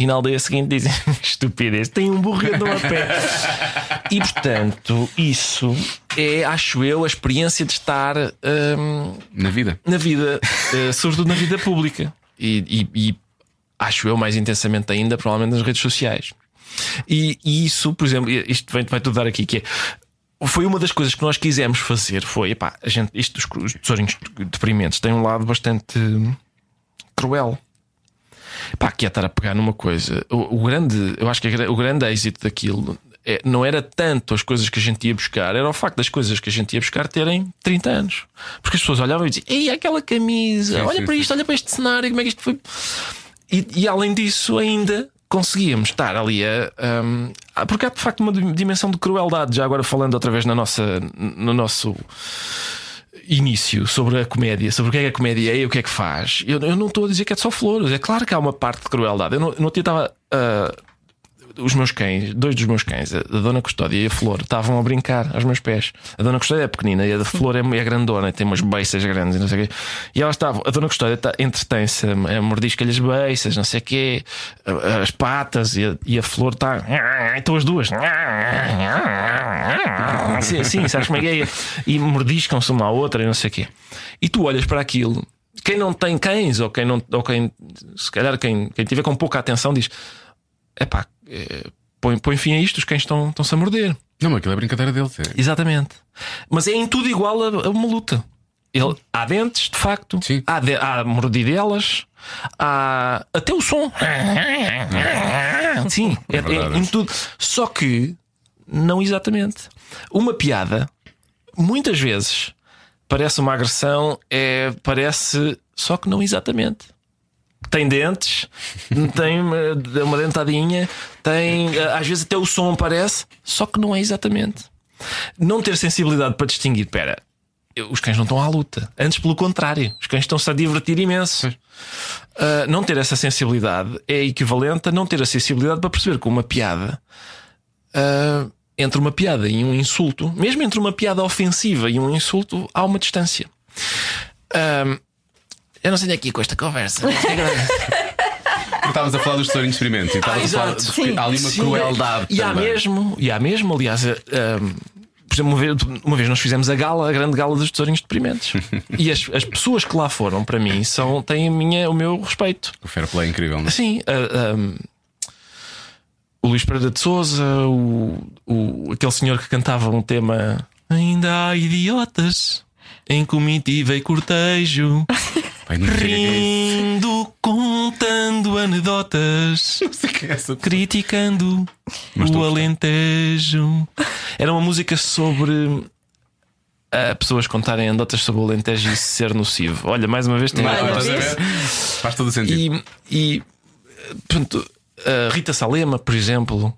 E na aldeia seguinte dizem: Estupidez, tem um burro andam a pé. E portanto, isso é, acho eu, a experiência de estar hum, Na vida. na vida, eh, sobretudo na vida pública. E, e- e acho eu mais intensamente ainda, provavelmente nas redes sociais. E, e isso, por exemplo, isto vai, vai tudo dar aqui, que é. Foi uma das coisas que nós quisemos fazer. Foi, epá, a gente, isto dos tesourinhos deprimentes tem um lado bastante hum, cruel. Pá, que é estar a pegar numa coisa. O, o grande, eu acho que o grande êxito daquilo é- não era tanto as coisas que a gente ia buscar, era o facto das coisas que a gente ia buscar terem 30 anos. Porque as pessoas olhavam e diziam: Ei, aquela camisa, Sim, olha sim, para sim. isto, olha para este cenário, como é que isto foi. E, e além disso, ainda conseguíamos estar ali a. um, ah, porque há de facto uma dimensão de crueldade, já agora falando outra vez na nossa, no nosso início sobre a comédia, sobre o que é que a comédia é e o que é que faz. Eu, eu não estou a dizer que é só flores, é claro que há uma parte de crueldade. Eu não, não estava. ah, os meus cães, dois dos meus cães, a Dona Custódia e a Flor, estavam a brincar aos meus pés. A Dona Custódia é pequenina e a Flor é, é grandona, tem umas beiças grandes e não sei o quê. E elas estavam, a Dona Custódia tá, entretém-se, mordisca-lhe as beiças, não sei o quê, as patas e a, e a Flor está. Então as duas. Sim, sim, sabes como é que é? E mordiscam-se uma à outra e não sei o quê. E tu olhas para aquilo. Quem não tem cães, ou quem não, ou quem, se calhar quem, quem tiver com pouca atenção, diz: epá, é, põe, põe fim a isto, os cães estão- estão-se a morder. Não, mas aquilo é brincadeira deles. É. Exatamente. Mas é em tudo igual a, a uma luta. Ele, há dentes, de facto, Sim. há, de, há mordidelas, há até o som. Sim, é, é verdade. em tudo. Só que, não exatamente. Uma piada, muitas vezes, parece uma agressão, é, parece, só que não exatamente. Tem dentes, tem uma, uma dentadinha, tem. Às vezes até o som parece, só que não é exatamente. Não ter sensibilidade para distinguir, pera, os cães não estão à luta. Antes, pelo contrário, os cães estão-se a divertir imenso. Ah, não ter essa sensibilidade é equivalente a não ter a sensibilidade para perceber que uma piada. ah, entre uma piada e um insulto, mesmo entre uma piada ofensiva e um insulto, há uma distância. Ah, eu não sei ia com esta conversa. Estavas a falar dos tesourinhos experimentos e estavas a falar de que há ali uma Sim. crueldade. E há também. mesmo, e há mesmo, aliás, ah, ah, por exemplo, uma vez, uma vez nós fizemos a gala, a grande gala dos tesourinhos deprimentes. e as, as pessoas que lá foram, para mim, são, têm a minha, o meu respeito. O fair play é incrível, não é? Sim, ah, ah, o Luís Pereira de Souza, o, o, aquele senhor que cantava um tema Ainda há idiotas em comitiva e cortejo, Pai, não sei o que é rindo, contando anedotas, Não sei que é essa. criticando o a. Alentejo. Era uma música sobre. ah, pessoas contarem anedotas sobre o Alentejo e ser nocivo. Olha, mais uma vez tem a vês? ver? Faz todo o sentido. e, e portanto, a Rita Salema, por exemplo,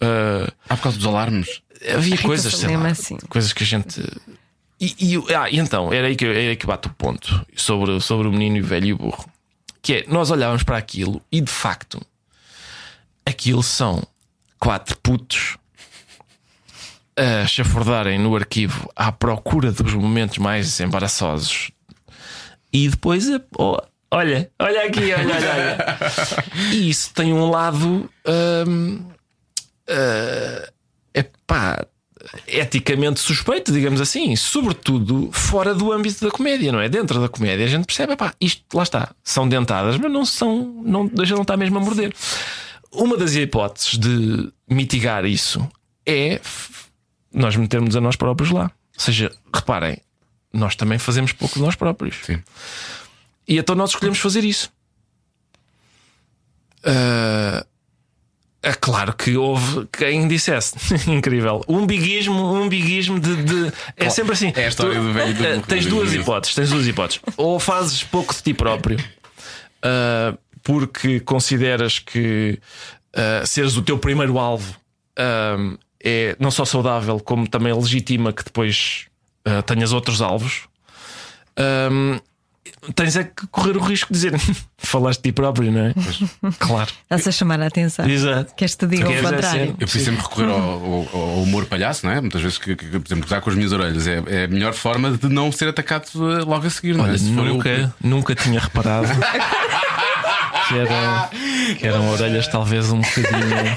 ah, Ah, por causa dos alarmes. havia coisas, sei Salema, lá, sim. coisas que a gente. E, e- ah, e então, era aí, que, era aí que bate o ponto sobre, sobre o menino e o velho e o burro. Que é, nós olhávamos para aquilo e de facto, aquilo são quatro putos a chafordarem no arquivo à procura dos momentos mais embaraçosos e depois, oh, olha, olha aqui, olha, olha, olha. E isso tem um lado. hum, ah, epá, eticamente suspeito, digamos assim, sobretudo fora do âmbito da comédia, não é? Dentro da comédia a gente percebe, epá, isto lá está, são dentadas, mas não são, não, deixa não estar mesmo a morder. Uma das hipóteses de mitigar isso é nós metermos a nós próprios lá. Ou seja, reparem, nós também fazemos pouco de nós próprios. Sim. E então nós escolhemos fazer isso. Ah, é claro que houve quem dissesse incrível. Um biguismo, um biguismo de. de- é sempre assim. é a história Tu- do velho do burro, Tens duas hipóteses. Tens duas hipóteses. Ou fazes pouco de ti próprio, ah, porque consideras que uh, seres o teu primeiro alvo um, é não só saudável, como também legitima que depois uh, tenhas outros alvos. Um, tens é que correr o risco de dizer falaste de ti próprio, não é? claro. Estás a chamar a atenção. Exato. Queres te diga o é contrário. Eu preciso sempre recorrer ao, ao- ao humor palhaço, não é? Muitas vezes, que, que, por exemplo, gozar com as minhas orelhas é, é a melhor forma de não ser atacado eh, logo a seguir, não é? Olha, Se eu- nunca, nunca tinha reparado que, era- que eram orelhas talvez um bocadinho.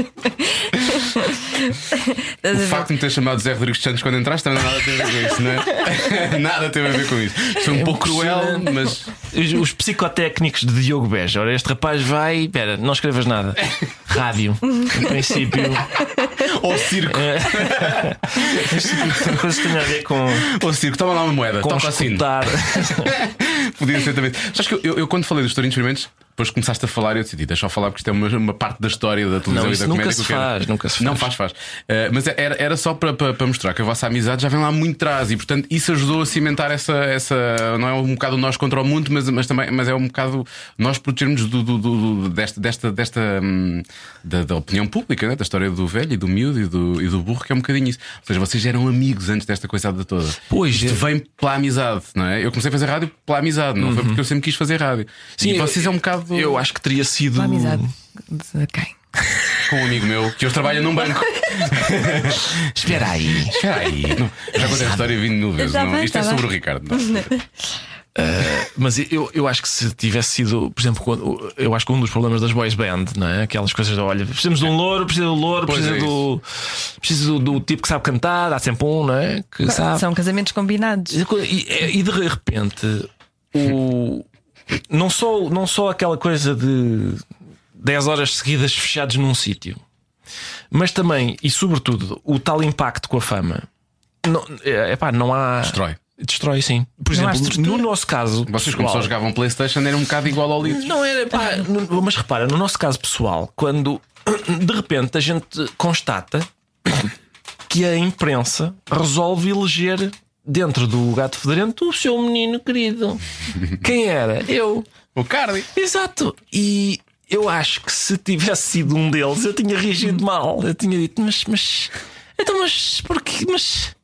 O facto de me ter chamado Zé Rodrigues Santos quando entraste também nada teve a ver com isso, não é? nada teve a ver com isso. Foi um pouco cruel, mas Os, os psicotécnicos de Diogo Beja. Ora, este rapaz vai. Espera, não escrevas nada. Rádio. Em princípio. ou circo, Tem coisas que têm a ver com, ou circo, toma lá uma moeda, com toca assim. Podia ser também. Sabes que eu, eu, eu quando falei dos tourinhos experimentos, depois começaste a falar e eu decidi, deixa eu falar porque isto é uma, uma parte da história da televisão Não, e da nunca comédia se que quero. faz, nunca se Não faz. faz, faz. Eh, mas era, era só para, para, para mostrar que a vossa amizade já vem lá muito atrás e, portanto, isso ajudou a cimentar essa. essa não é um bocado nós contra o mundo, mas, mas também mas é um bocado nós protegermos do, do, do- desta, desta, desta hum, da, da opinião pública, né? da história do velho e do miúdo e do, e do burro, que é um bocadinho isso. Ou seja, vocês eram amigos antes desta coisada toda. Pois, Isto é. vem pela amizade, não é? Eu comecei a fazer rádio pela amizade, não foi porque eu sempre quis fazer rádio. Sim, e vocês é um bocado Eu acho que teria sido. Uma amizade de quem? com um amigo meu que hoje trabalha num banco. Espera aí. Espera aí, não, já contei a história 20 mil vezes. Não, isto é já sobre o Ricardo. não. Mas eu, eu acho que se tivesse sido, por exemplo, quando, eu acho que um dos problemas das boys band, não é? Aquelas coisas de olha, precisamos de um louro, precisa do louro, Pois precisa é do. Precisa do, do tipo que sabe cantar, há sempre um, não é? Que sabe. São casamentos combinados. E, e de repente, o, não, só, não só aquela coisa de 10 horas seguidas fechados num sítio, mas também e sobretudo o tal impacto com a fama. Não, é, epá, não há. Destrói. Destrói, sim. Por Não exemplo, no nosso caso. Vocês, como pessoal- só jogavam Playstation, era um bocado igual ao litro. não era, pá, no- mas repara, no nosso caso pessoal, quando de repente a gente constata que a imprensa resolve eleger dentro do gato fedorento o seu menino querido. Quem era? Eu. O Cardi. Exato. E eu acho que se tivesse sido um deles, eu tinha reagido mal. Eu tinha dito, mas, mas, então, mas porquê? Mas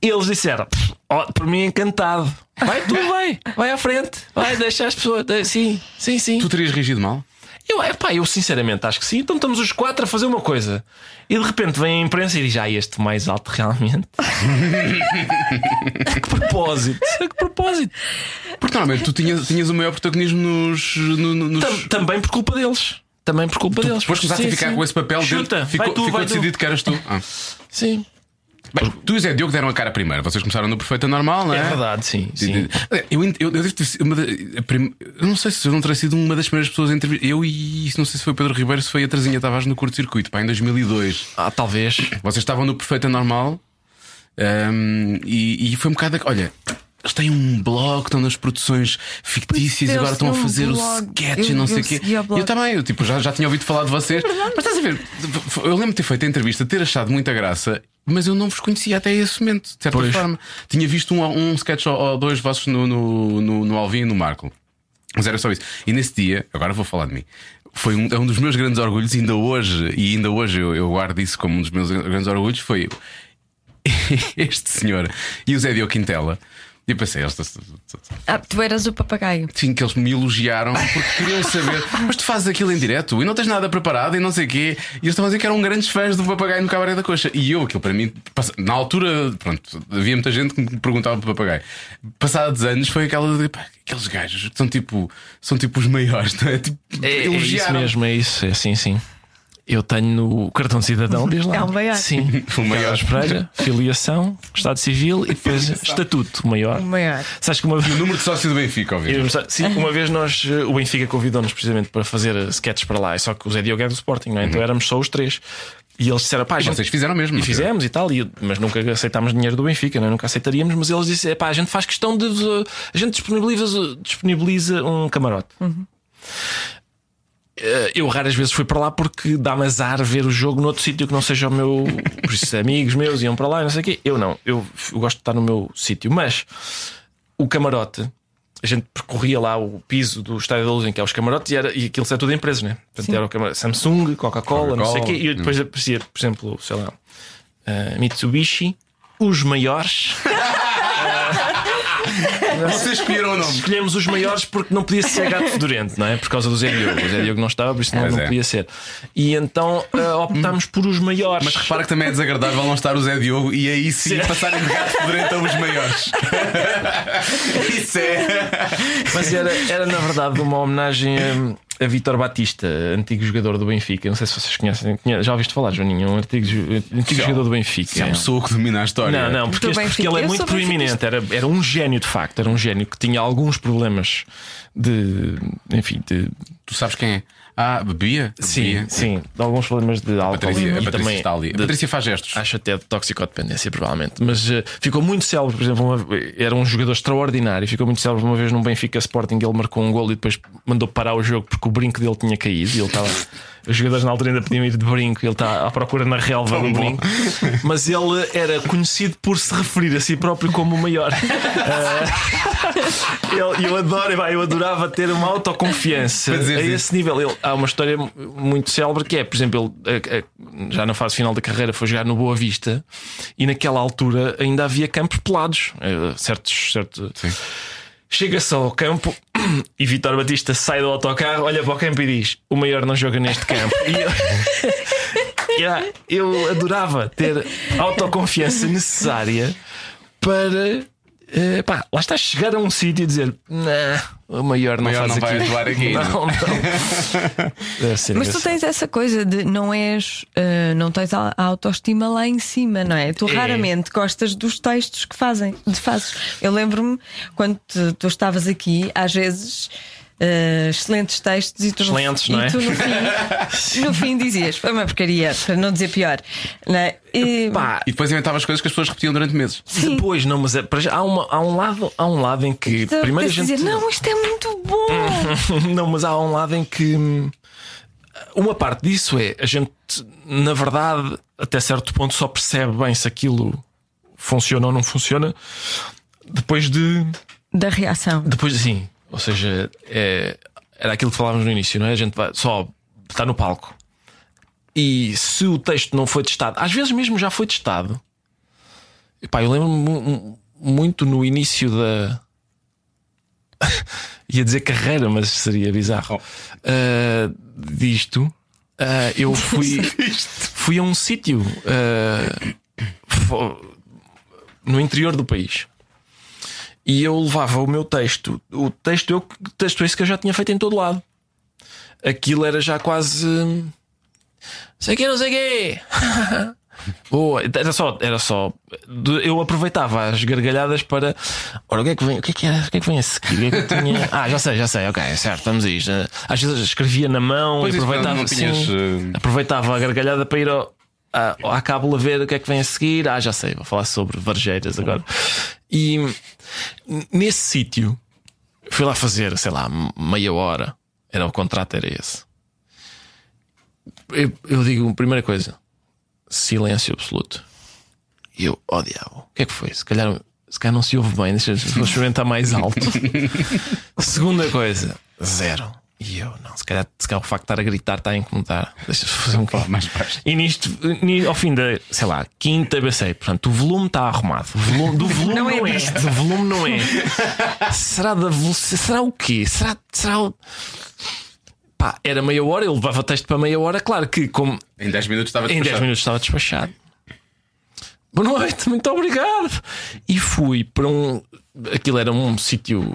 eles disseram, "Oh, por mim encantado. Vai, tu vai, vai à frente, vai, deixa as pessoas. Sim, sim, sim. Tu terias reagido mal? Eu, epá, eu sinceramente acho que sim. Então estamos os quatro a fazer uma coisa. E de repente vem a imprensa e diz: Ah, este mais alto realmente. a que propósito? A que propósito? Porque normalmente tu tinhas, tinhas o maior protagonismo nos. no- no- nos... Tam- também por culpa deles. Também por culpa deles. Depois começaste Sim, a ficar sim. com esse papel Chuta, dentro, ficou, vai tu, ficou vai tu. decidido que eras tu. Ah. Sim. Bem, tu e Zé Diogo deram a cara primeiro. Vocês começaram no Perfeita Normal, não é? É verdade, sim. sim. Eu, eu, eu devo ter sido uma da- a prim- eu não sei se eu não terei sido uma das primeiras pessoas a entrevistar. Eu e isso não sei se foi o Pedro Ribeiro, se foi a Trazinha Tavares no curto-circuito, pá, em 2002. Ah, talvez. Vocês estavam no Perfeita Normal hum, e, e foi um bocado. Olha, eles têm um blog, estão nas produções fictícias e agora estão a têm um fazer o sketch e Eu- não sei o quê. E eu também, eu tipo, já, já tinha ouvido falar de vocês. Mas estás a ver, eu lembro de ter feito a entrevista, ter achado muita graça. Mas eu não vos conhecia até esse momento, de certa Pois. forma. Tinha visto um, um sketch ou, ou dois vossos no, no, no, no Alvin e no Marco. Mas era só isso. E nesse dia, agora vou falar de mim. Foi um, é um dos meus grandes orgulhos, ainda hoje, e ainda hoje eu, eu guardo isso como um dos meus grandes orgulhos. Foi este senhor e o Zé Diogo Quintela. E eu pensei, eles Ah, tu eras o papagaio. sim, que eles me elogiaram porque queriam saber, mas tu fazes aquilo em direto e não tens nada preparado e não sei o quê. E eles estavam a dizer que eram grandes fãs do papagaio no Cabaré da Coxa. E eu, aquilo para mim, passa- na altura, pronto, havia muita gente que me perguntava pelo papagaio. Passados anos foi aquela de pá, aqueles gajos que são tipo, são tipo os maiores, não é? Tipo, É, é isso mesmo, é isso. É, sim, sim. Eu tenho no cartão de cidadão, diz lá. É o maior. Sim. O maior. Pereira, filiação, Estado Civil e depois estatuto maior. O maior. Sabes que uma vez. O número de sócio do Benfica, óbvio. Sim, uma vez nós, eh, o Benfica convidou-nos precisamente para fazer eh, sketches para lá, só que o Zé Diogo é do Sporting, não é? então éramos só os três. E eles disseram, pá, a gente- Vocês fizeram mesmo. e fizemos e tal, e- mas nunca aceitámos dinheiro do Benfica, não é? nunca aceitaríamos. Mas eles disseram: pá, a gente faz questão de. vos- A gente disponibiliza, disponibiliza um camarote. Eh, Eu raras vezes fui para lá porque dá-me azar ver o jogo noutro sítio que não seja o meu. Por isso, amigos meus iam para lá e não sei o quê. Eu não, eu, eu gosto de estar no meu sítio. Mas o camarote a gente percorria lá o piso do Estádio da Luz, em que é os camarotes, e, era, e aquilo é tudo empresas, né? Portanto, era o camarote Samsung, Coca-Cola, não sei o quê, e depois aparecia, por exemplo, sei lá, uh, Mitsubishi, os maiores. Vocês escolheram o nome. Escolhemos os maiores porque não podia ser gato fedorento, não é? Por causa do Zé Diogo. O Zé Diogo não estava, por isso não, não é. podia ser. E então uh, optámos por os maiores. Mas repara que também é desagradável não estar o Zé Diogo e aí sim Sim. passarem de gato durante a os maiores. Isso é. Mas era, era na verdade uma homenagem a, a Vítor Batista, antigo jogador do Benfica. Não sei se vocês conhecem. conhe- Já ouviste falar, Joaninho? Um antigo, antigo Já. jogador do Benfica. Se é uma pessoa que domina a história. Não, não, porque, este- porque ele é muito proeminente. Era, era um gênio de facto. Era um gênio que tinha alguns problemas de. Enfim, de. Tu sabes quem é? Ah, bebia? Sim, Bebia. sim, de alguns problemas de álcool. Patrícia, e a Patrícia também está ali. A Patrícia faz gestos. Acho até de toxicodependência, provavelmente. Mas eh, ficou muito célebre, por exemplo, uma- era um jogador extraordinário. Ficou muito célebre uma vez num Benfica Sporting. Ele marcou um gol e depois mandou parar o jogo porque o brinco dele tinha caído. E ele estava. Os jogadores na altura ainda podiam ir de brinco. Ele está à procura na relva do bom. brinco. Mas ele era conhecido por se referir a si próprio como o maior. Eh, ele- eu adoro, eu adorava ter uma autoconfiança a isso. esse nível. Ele, há uma história muito célebre que é, por exemplo, ele, eh, eh, já na fase final da carreira foi jogar no Boa Vista e naquela altura ainda havia campos pelados, eh, certos, certo. Chega-se ao campo e Vitor Batista sai do autocarro, olha para o campo e diz: O maior não joga neste campo. E eu, Yeah, eu adorava ter autoconfiança necessária para. Eh, pá, lá está chegar a um sítio e dizer: Nah, o maior não maior faz não vai aqui. atuar aqui, Não, não. Ser Mas tu tens essa coisa de não és, eh, não tens a a autoestima lá em cima, não é? Tu É. raramente gostas dos textos que fazem, de fazes. Eu lembro-me quando tu, tu estavas aqui, às vezes. Eh, excelentes textos e tu, no- Excelentes, e não é? tu no, fim, no fim dizias foi uma porcaria, para não dizer pior. Não é? E- Pá, E depois inventavas coisas que as pessoas repetiam durante meses. sim. Depois, não, mas é, há, uma- há um lado, há um lado em que Tu primeiro a gente dizer, não, isto é muito bom. não, mas há um lado em que hum, uma parte disso é a gente, na verdade, até certo ponto, só percebe bem se aquilo funciona ou não funciona depois de Da reação. depois assim. Ou seja, é- era aquilo que falávamos no início, não é? A gente vai só está no palco e se o texto não foi testado, às vezes mesmo já foi testado. E eu lembro-me mu- mu- muito no início da. Ia dizer carreira, mas seria bizarro. Ah, disto, ah, eu fui, fui a um sítio fo- no interior do país e eu levava o meu texto, o texto, eu, texto esse que eu já tinha feito em todo lado. Aquilo era já quase. Sei que não sei quê. Boa, era só, era só. Eu aproveitava as gargalhadas para. Ora, o que é que vem? O que é que, era, o que, é que vem a seguir? Que é que tinha? Ah, já sei, já sei, ok, certo, vamos a isto. Às vezes escrevia na mão Pois e isso, aproveitava, não tinhas, eh, aproveitava a gargalhada para ir ao, à, à cábula ver o que é que vem a seguir. Ah, já sei, vou falar sobre varjeiras agora. E nesse sítio fui lá fazer, sei lá, meia hora. Era o contrato, era esse. Eu, eu digo, primeira coisa, silêncio absoluto. E eu, oh diabo, o que é que foi? Se calhar, se calhar não se ouve bem, deixa vou experimentar mais alto. Segunda coisa, zero. E eu, não, se calhar, se calhar o facto de estar a gritar está a incomodar. Deixa-me fazer um bocadinho. mais baixo. E nisto, ni- ao fim da, sei lá, quinta BC, portanto, o volume está arrumado. O volume, do volume Não não, é é. Do volume não é. será da velocidade? Será o quê? Será, será o. Pá, era meia hora, eu levava texto para meia hora, claro que como Em 10 minutos estava em 10 despachado. minutos estava despachado. Boa noite, muito obrigado. E fui para um. Aquilo era um sítio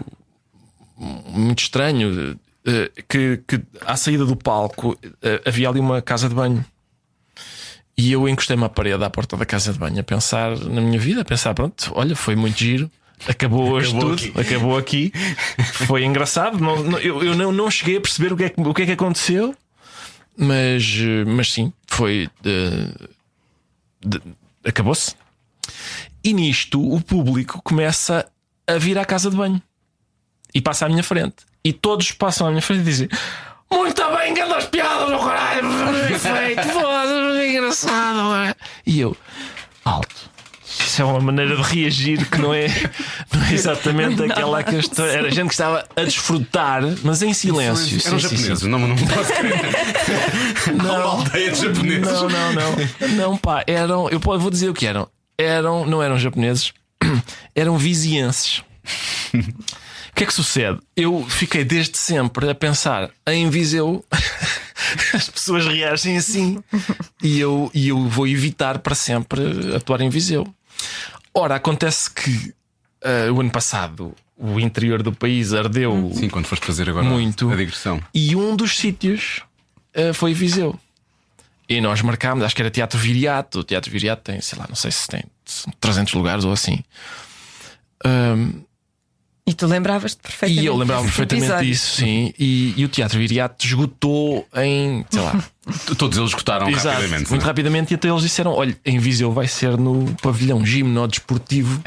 muito estranho. Eh, Que, que à saída do palco eh, havia ali uma casa de banho. E eu encostei-me à parede à porta da casa de banho a pensar na minha vida, a pensar: pronto, olha, foi muito giro. Acabou hoje Acabou tudo, aqui. acabou aqui. Foi engraçado. Não, não- eu eu não, não cheguei a perceber o que é que, o que, é que aconteceu, mas, eh, mas sim, foi. acabou-se. E nisto o público começa a vir à casa de banho e passa à minha frente. E todos passam à minha frente e dizem: Muito bem, grandes piadas, meu caralho, bem feito, foda-se, engraçado. é." E eu, alto, isso é uma maneira de reagir que não é, não é exatamente aquela que eu estou. Era gente que estava a desfrutar, mas em silêncio. Eram Sim, sim, sim. japoneses, não, não posso crer. Uma aldeia de japoneses. Não, não, não. Não, pá, eram. Eu vou dizer o que eram. Eram, não eram japoneses, eram vizienses. O que é que sucede? Eu fiquei desde sempre a pensar em Viseu. As pessoas reagem assim e eu, e eu vou evitar para sempre atuar em Viseu. Ora, acontece que ah, o ano passado o interior do país ardeu Sim, quando foste fazer agora Muito. a digressão. e um dos sítios eh, foi Viseu. E nós marcámos, acho que era Teatro Viriato. O Teatro Viriato tem, sei lá, não sei se tem 300 lugares ou assim. Ahm, E tu lembravas-te perfeitamente. e eu lembrava perfeitamente episódio. disso, sim. E, e o Teatro Viriato esgotou em, sei lá, Todos eles escutaram exato, rapidamente. muito não é? rapidamente. E até eles disseram: olha, em Viseu vai ser no pavilhão gimnodesportivo.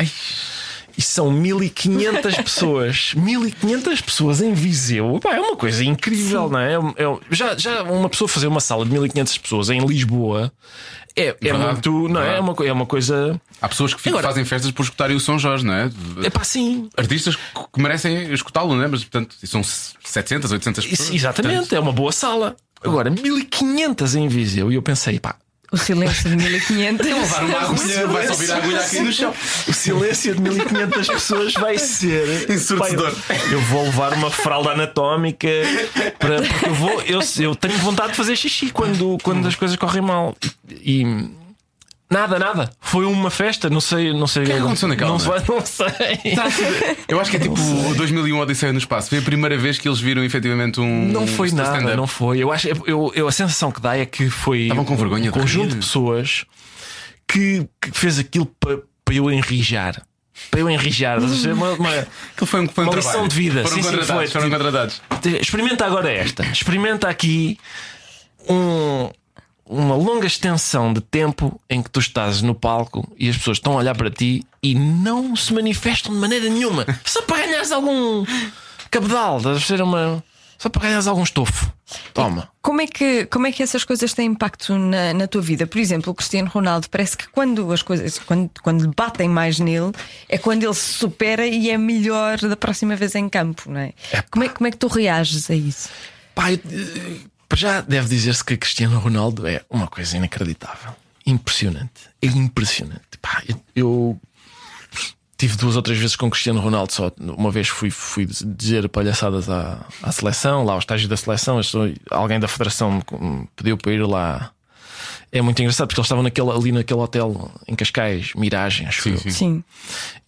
E são 1500 pessoas. 1500 pessoas em Viseu. Pá, é uma coisa incrível, não é? É- é- já, já uma pessoa fazer uma sala de 1500 pessoas em Lisboa é, é muito. Não é? É, uma, é uma coisa. Há pessoas que ficam- Agora- fazem festas por escutarem o São Jorge, não é? É pá, sim. Artistas que merecem escutá-lo, não é? Mas, portanto, são 700, 800 pessoas. Isso- exatamente, Portanto, é uma boa sala. Agora, 1500 em Viseu. E eu pensei, pá, O silêncio de 1500. levar uma agulha, vai só vir a agulha aqui no chão. O silêncio de 1500 pessoas vai ser Ensurdecedor. Eu, eu vou levar uma fralda anatómica para, porque eu vou. Eu, eu tenho vontade de fazer xixi quando, quando as coisas correm mal. E. Nada, nada. Foi uma festa, não sei. Não sei o que é aconteceu naquela Não, não sei. Tá Eu acho que é tipo o 2001 Odisseia no Espaço. Foi a primeira vez que eles viram efetivamente um. Não foi nada, stand-up. não foi. Eu acho, eu, eu- a sensação que dá é que foi Estavam com vergonha um de conjunto rir. de pessoas que, que fez aquilo para para eu enrijar. Para eu enrijar. Uma- uma- Aquilo foi um, foi um Uma trabalho. lição de vida. Foram Sim, sim, contratados. foi. foram contratados. Experimenta agora esta. Experimenta aqui um- uma longa extensão de tempo em que tu estás no palco e as pessoas estão a olhar para ti e não se manifestam de maneira nenhuma. Só para ganhares algum cabedal, ser uma. Só para ganhares algum estofo. Toma. Como é, que, como é que essas coisas têm impacto na, na tua vida? Por exemplo, o Cristiano Ronaldo parece que quando as coisas quando, quando batem mais nele é quando ele se supera e é melhor da próxima vez em campo, não é? Como é, como é que tu reages a isso? Pá, eu- já deve dizer-se que Cristiano Ronaldo é uma coisa inacreditável. Impressionante. É impressionante. Pá, eu, eu tive duas ou três vezes com Cristiano Ronaldo só. Uma vez fui, fui dizer palhaçadas à, à seleção, lá ao estágio da seleção. eu sou- alguém da federação me- pediu para ir lá. É muito engraçado porque eles estavam naquele, ali naquele hotel em Cascais, Miragem, acho eu. Sim.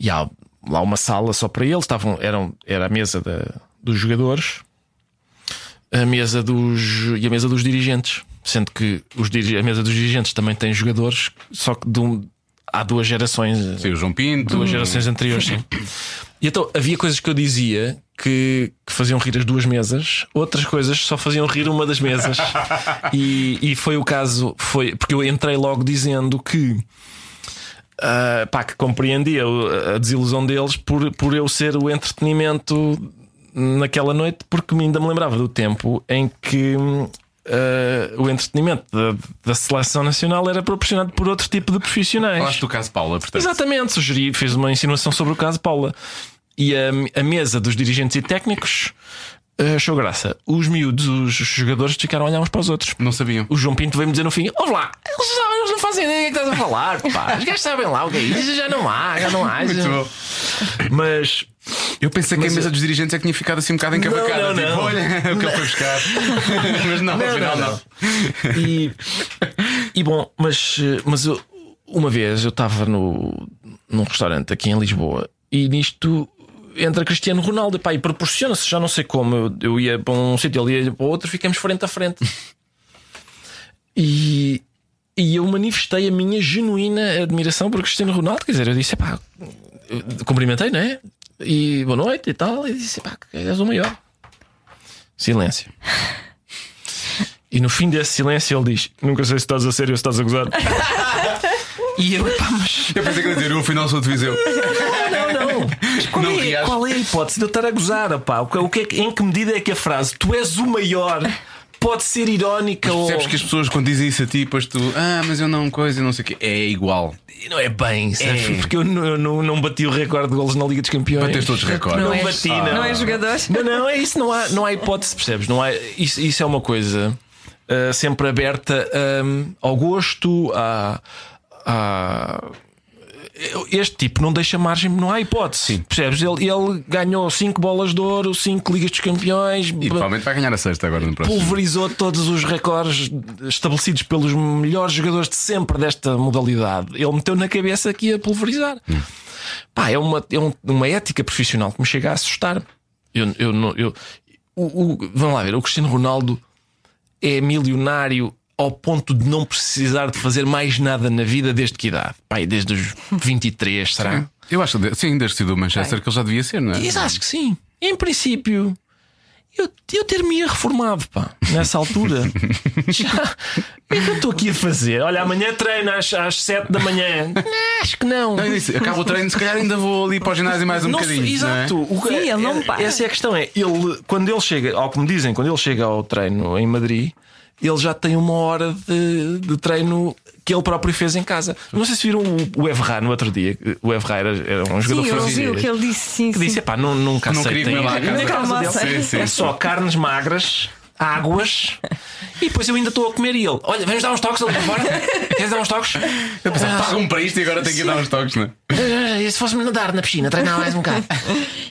E há lá uma sala só para eles. Estavam, eram, era a mesa da- dos jogadores, a mesa dos e a mesa dos dirigentes. Sendo que os, a mesa dos dirigentes também tem jogadores, só que de um- há duas gerações. Sim, o João Pinto. Duas gerações anteriores, sim. E então havia coisas que eu dizia que, que faziam rir as duas mesas, outras coisas só faziam rir uma das mesas. e, e foi o caso, foi porque eu entrei logo dizendo que. ah, pá, que compreendia a desilusão deles por, por eu ser o entretenimento naquela noite, porque ainda me lembrava do tempo em que ah, o entretenimento da, da seleção nacional era proporcionado por outro tipo de profissionais. Falaste do caso Paula, portanto. Exatamente, sugeri, fez uma insinuação sobre o caso Paula. E a, a mesa dos dirigentes e técnicos achou graça. Os miúdos, os jogadores, ficaram a olhar uns para os outros. Não sabiam. O João Pinto veio-me dizer no fim: Ouve lá, eles, sabem, eles não fazem ideia do que estás a falar, pá. Os gajos sabem lá o que é isso, já não há, já não há. Muito já- bom. Mas Eu pensei que Mas a mesa eu- dos dirigentes é que tinha ficado assim um bocado encavacada. Não, não, tipo, não. olha o que ele foi buscar. Mas não, Não, afinal não, não. E, e bom, mas, mas eu- uma vez eu estava num restaurante aqui em Lisboa e nisto entra Cristiano Ronaldo pá, e proporciona-se, já não sei como. Eu, eu ia para um sítio, ele ia para outro, ficamos frente a frente. E, e eu manifestei a minha genuína admiração por Cristiano Ronaldo. Quer dizer, eu disse, pá, cumprimentei, não é? E boa noite e tal. E disse, pá, és o maior. Silêncio. E no fim desse silêncio ele diz: Nunca sei se estás a sério ou se estás a gozar. e eu, pá, mas. Eu pensei que ele ia dizer, eu afinal sou de Viseu. Mas qual, Não é, qual é a hipótese de eu estar a gozar? Pá? O que, o que é, em que medida é que a frase tu és o maior pode ser irónica ou. Percebes que as pessoas quando dizem isso a ti, depois tu, ah, mas eu não coisa, não sei o quê, é igual. Não é bem, sabes? É. Porque eu, não, eu não, não bati o recorde de golos na Liga dos Campeões. Bateste todos os recordes. Não, Não é- bati, Ah. não. Não é jogador? Não, não, é isso, não há, não há hipótese, percebes? Não há, isso, isso é uma coisa ah, sempre aberta ahm, ao gosto, a, a- Este tipo não deixa margem, não há hipótese. Percebes? Ele, ele ganhou 5 bolas de ouro, 5 Ligas dos Campeões, E provavelmente vai ganhar a sexta agora no próximo. pulverizou todos os recordes estabelecidos pelos melhores jogadores de sempre desta modalidade. Ele meteu na cabeça que ia pulverizar. Pá, é uma, é um- uma ética profissional que me chega a assustar. Eu, eu, não- eu, o, o- vamos lá ver, o Cristiano Ronaldo é milionário ao ponto de não precisar de fazer mais nada na vida desde que idade? Pai, desde os 23, será? Eu acho que sim, desde sido o Manchester que ele já devia ser, não é? Isso acho que sim. Em princípio, eu, eu ter-me reformado, pá, nessa altura. Já. O que é que eu estou aqui a fazer? Olha, amanhã treino às, às 7 da manhã. Não, acho que não. Não, disse, acaba o treino, se calhar ainda vou ali para o ginásio mais um Não bocadinho. exato. O que- Sim, ele não é- para. Essa é a questão. É, ele, quando ele chega, ao que me dizem, quando ele chega ao treino em Madrid, ele já tem uma hora de, de treino que ele próprio fez em casa. Não sei se viram o, o Evra no outro dia. O Evra era, era um jogador Sim, eu ouvi francês o que ele disse. Sim, que sim. disse: pá, não, nunca Não aceitem casa. casa. Sim, sim. É só carnes magras, águas. E depois eu ainda estou a comer e ele: Olha, vamos dar uns toques ali para fora? Queres dar uns toques? Eu pensava, pagam para isto e agora tenho que ir dar uns toques, não é? Ah, E se fosse-me nadar na piscina, treinar mais um bocado.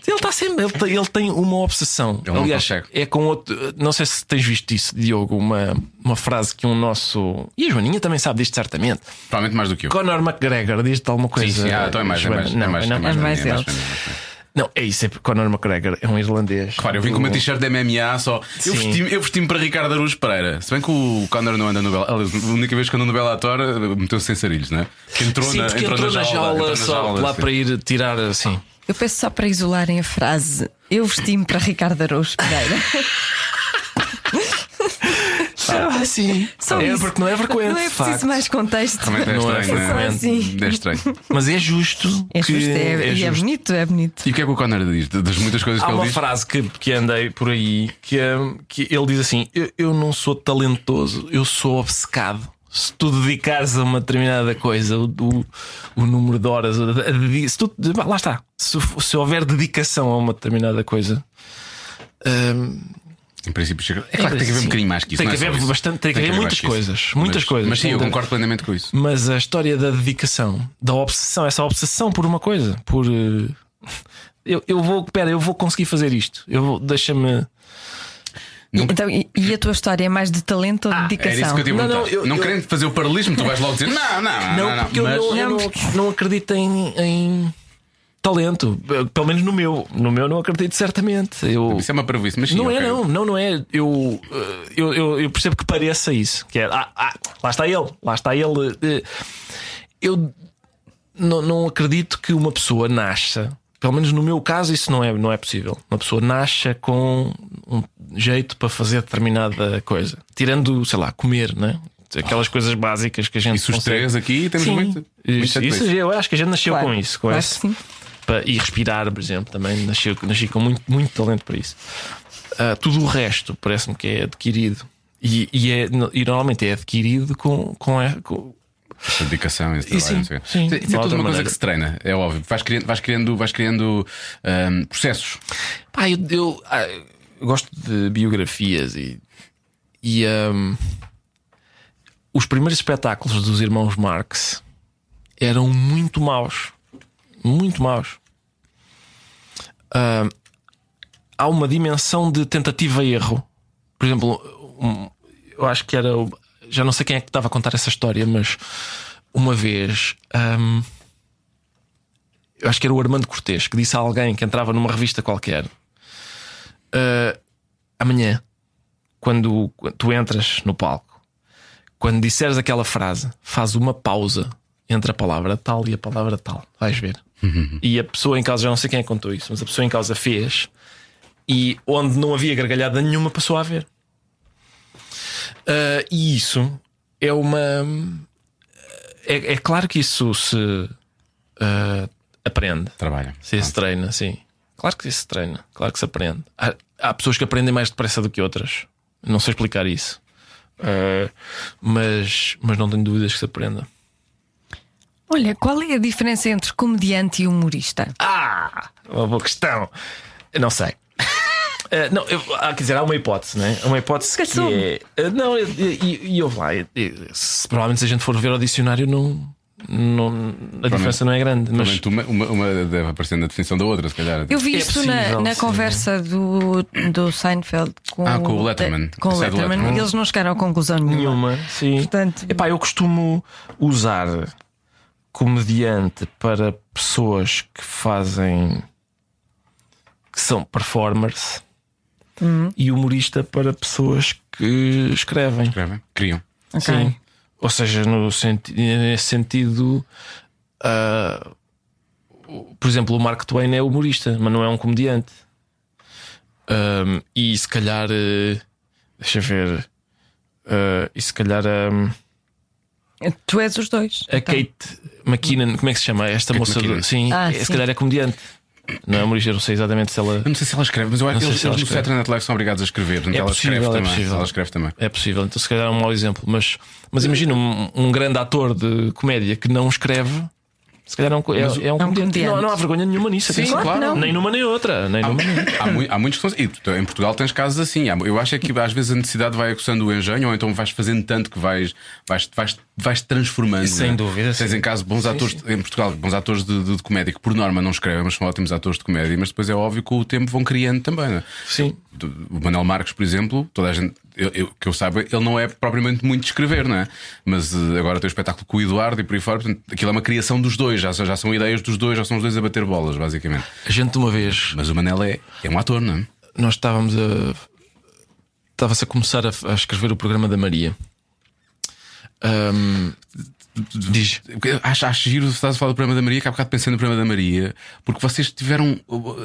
Ele está sempre, ele tem, ele tem uma obsessão. Ele não Aliás, consegue. é com outro. Não sei se tens visto isso, Diogo, uma, uma frase que um nosso. E a Joaninha também sabe disto certamente. Provavelmente mais do que eu. Conor McGregor diz-te alguma Sim, coisa. sim, ah, então é mais, é mais, é não, mais, não, é mais, é mais é mais, ele. é mais, é mais. Não, é isso, é Conor McGregor é um irlandês. Claro, eu vim com uma t-shirt de MMA só. Eu vesti-me vesti para Ricardo Araújo Pereira. Se bem que o Conor não anda no Bela. Aliás, a única vez que andou no Bellator meteu-se sem sarilhos, não é? Que entrou, Sim, na, porque entrou, na jaula, entrou na só jaula, lá sim. para ir tirar assim. Eu peço só para isolarem a frase. Eu vesti-me para Ricardo Araújo Pereira. Ah, sim. Só é isso. porque não é frequente. Não é de facto. preciso mais contexto. Realmente é Não é estranho, não é? frequente. É estranho. Mas é justo. É que- justo, é, e é justo. bonito, é bonito. E o que é que o Conor diz? Das muitas coisas Há que ele uma diz. frase que, que andei por aí que, é- que ele diz assim: eu, eu não sou talentoso, eu sou obcecado. Se tu dedicares a uma determinada coisa, o, o, o número de horas, se tu, lá está. Se, se houver dedicação a uma determinada coisa, hum, Em princípio, chega- é claro que tem que haver um bocadinho mais que isso. Tem não que é haver bastante- tem que haver muitas coisas, muitas Mas- coisas. Mas sim, eu concordo plenamente com isso. Mas a história da dedicação, da obsessão, essa obsessão por uma coisa, por eh, eu, eu vou, pera, eu vou conseguir fazer isto. Eu vou, deixa-me. E, então, e, a tua história é mais de talento ou de Era dedicação? isso que eu tinha Não, não, eu- não eu- querendo fazer o paralelismo, tu vais logo dizer: não, não, não. Não, não, porque eu mas- não, eu Não, não, não acredito em, em talento. Pelo menos no meu. No meu não acredito certamente. Eu, Isso é uma prejuízo, mas sim, não é, ok. não, não, não é. Eu, eh, eu, eu, eu percebo que pareça isso. Que é, ah, ah, lá está ele, lá está ele. Eh, Eu não, não acredito que uma pessoa nasça. Pelo menos no meu caso, isso não é, não é possível. Uma pessoa nasça com um jeito para fazer determinada coisa. Tirando, sei lá, comer, né? Aquelas coisas básicas que a gente Isso os consegue. três aqui temos Sim, muito. muito isso, isso eu acho que a gente nasceu Claro, com isso, com claro esse- que sim. pa- e respirar, por exemplo, também nasci, nasci com muito, muito talento para isso. Ah, tudo o resto parece-me que é adquirido e, e, é, e normalmente é adquirido com, com, a- com- Essa dedicação, esse E trabalho. sim, sim, Isso é tudo uma coisa maneira. que se treina, é óbvio. Vais criando, vais criando, vais criando ahm, processos. Pá, eu, eu, ah, eu gosto de biografias e, e ahm, os primeiros espetáculos dos irmãos Marx eram muito maus. Muito maus. Ahm, há uma dimensão de tentativa e erro. Por exemplo, um- eu acho que era. Já não sei quem é que estava a contar essa história, mas uma vez. ahm, eu acho que era o Armando Cortês que disse a alguém que entrava numa revista qualquer "Ah, amanhã, quando tu entras no palco, quando disseres aquela frase, faz uma pausa entre a palavra tal e a palavra tal. Vais ver. E a pessoa em causa, já não sei quem é que contou isso, mas a pessoa em causa fez e onde não havia gargalhada nenhuma passou a haver. Ah, e isso é uma. É, é claro que isso se ah, aprende. Trabalha. Se se treina, sim. Claro que se treina, claro que se aprende. Há, há pessoas que aprendem mais depressa do que outras. Não sei explicar isso. Uh, mas, mas não tenho dúvidas que se aprenda. Olha, qual é a diferença entre comediante e humorista? Ah, uma boa questão. Eu não sei. Uh, não, eu, ah, quer dizer, há uma hipótese, não é? Uma hipótese que é. Uh, não, e eu lá, se, provavelmente se a gente for ver ao dicionário, não, não, a diferença não é grande. Mas... Uma, uma, uma, deve aparecer na definição da outra, se calhar. Eu vi é isso possível, na, na conversa do, do Seinfeld com, ah, com o Letterman. Com o Letterman, Letterman. Eles não chegaram a conclusão nenhuma. Nenhuma, sim. Portanto... Epá, eu costumo usar comediante para pessoas que fazem. que são performers. Uhum. E humorista para pessoas que escrevem. Escrevem, criam. Okay. Sim. Ou seja, no senti nesse sentido, uh, por exemplo, o Mark Twain é humorista, mas não é um comediante. Um, e se calhar, uh, deixa ver, uh, e se calhar. Um, tu és os dois. A então. Kate McKinnon, como é que se chama? Esta Kate moça, do, sim, ah, é, se calhar é comediante. Não é humorista, não sei exatamente se ela. Eu não sei se ela escreve, mas eu acho que eles, eles no Saturday Night Live são obrigados a escrever. Portanto, é ela possível, escreve é também. Possível. Ela escreve também. É possível, então se calhar é um mau exemplo. Mas, mas imagina um, um grande ator de comédia que não escreve se calhar é um, é, é um, comediante. Não, não, há vergonha nenhuma nisso. Sim, claro. Não. Nem numa nem outra. Nem há, numa, nem outra. Há, há, muitos que são assim. E em Portugal tens casos assim. Eu acho é que às vezes a necessidade vai aguçando o engenho, ou então vais fazendo tanto que vais, vais, vais, vais transformando. Sem né? dúvida. Tens em caso bons sim, atores sim. em Portugal, bons atores de, de, de, comédia que por norma não escrevem, mas são ótimos atores de comédia. Mas depois é óbvio que com o tempo vão criando também. Né? Sim. O Manuel Marques, por exemplo, toda a gente eu, eu, que eu saiba, ele não é propriamente muito de escrever, não é? Mas uh, agora tem o espetáculo com o Eduardo e por aí fora, portanto, aquilo é uma criação dos dois, já, já são ideias dos dois, já são os dois a bater bolas, basicamente. A gente uma vez. Mas o Manel é, é um ator, não é? Nós estávamos a. Estava-se a começar a, a, escrever o programa da Maria. Um, Diz. Acho, acho giro, estás a falar do programa da Maria, que há bocado pensei no programa da Maria, porque vocês tiveram.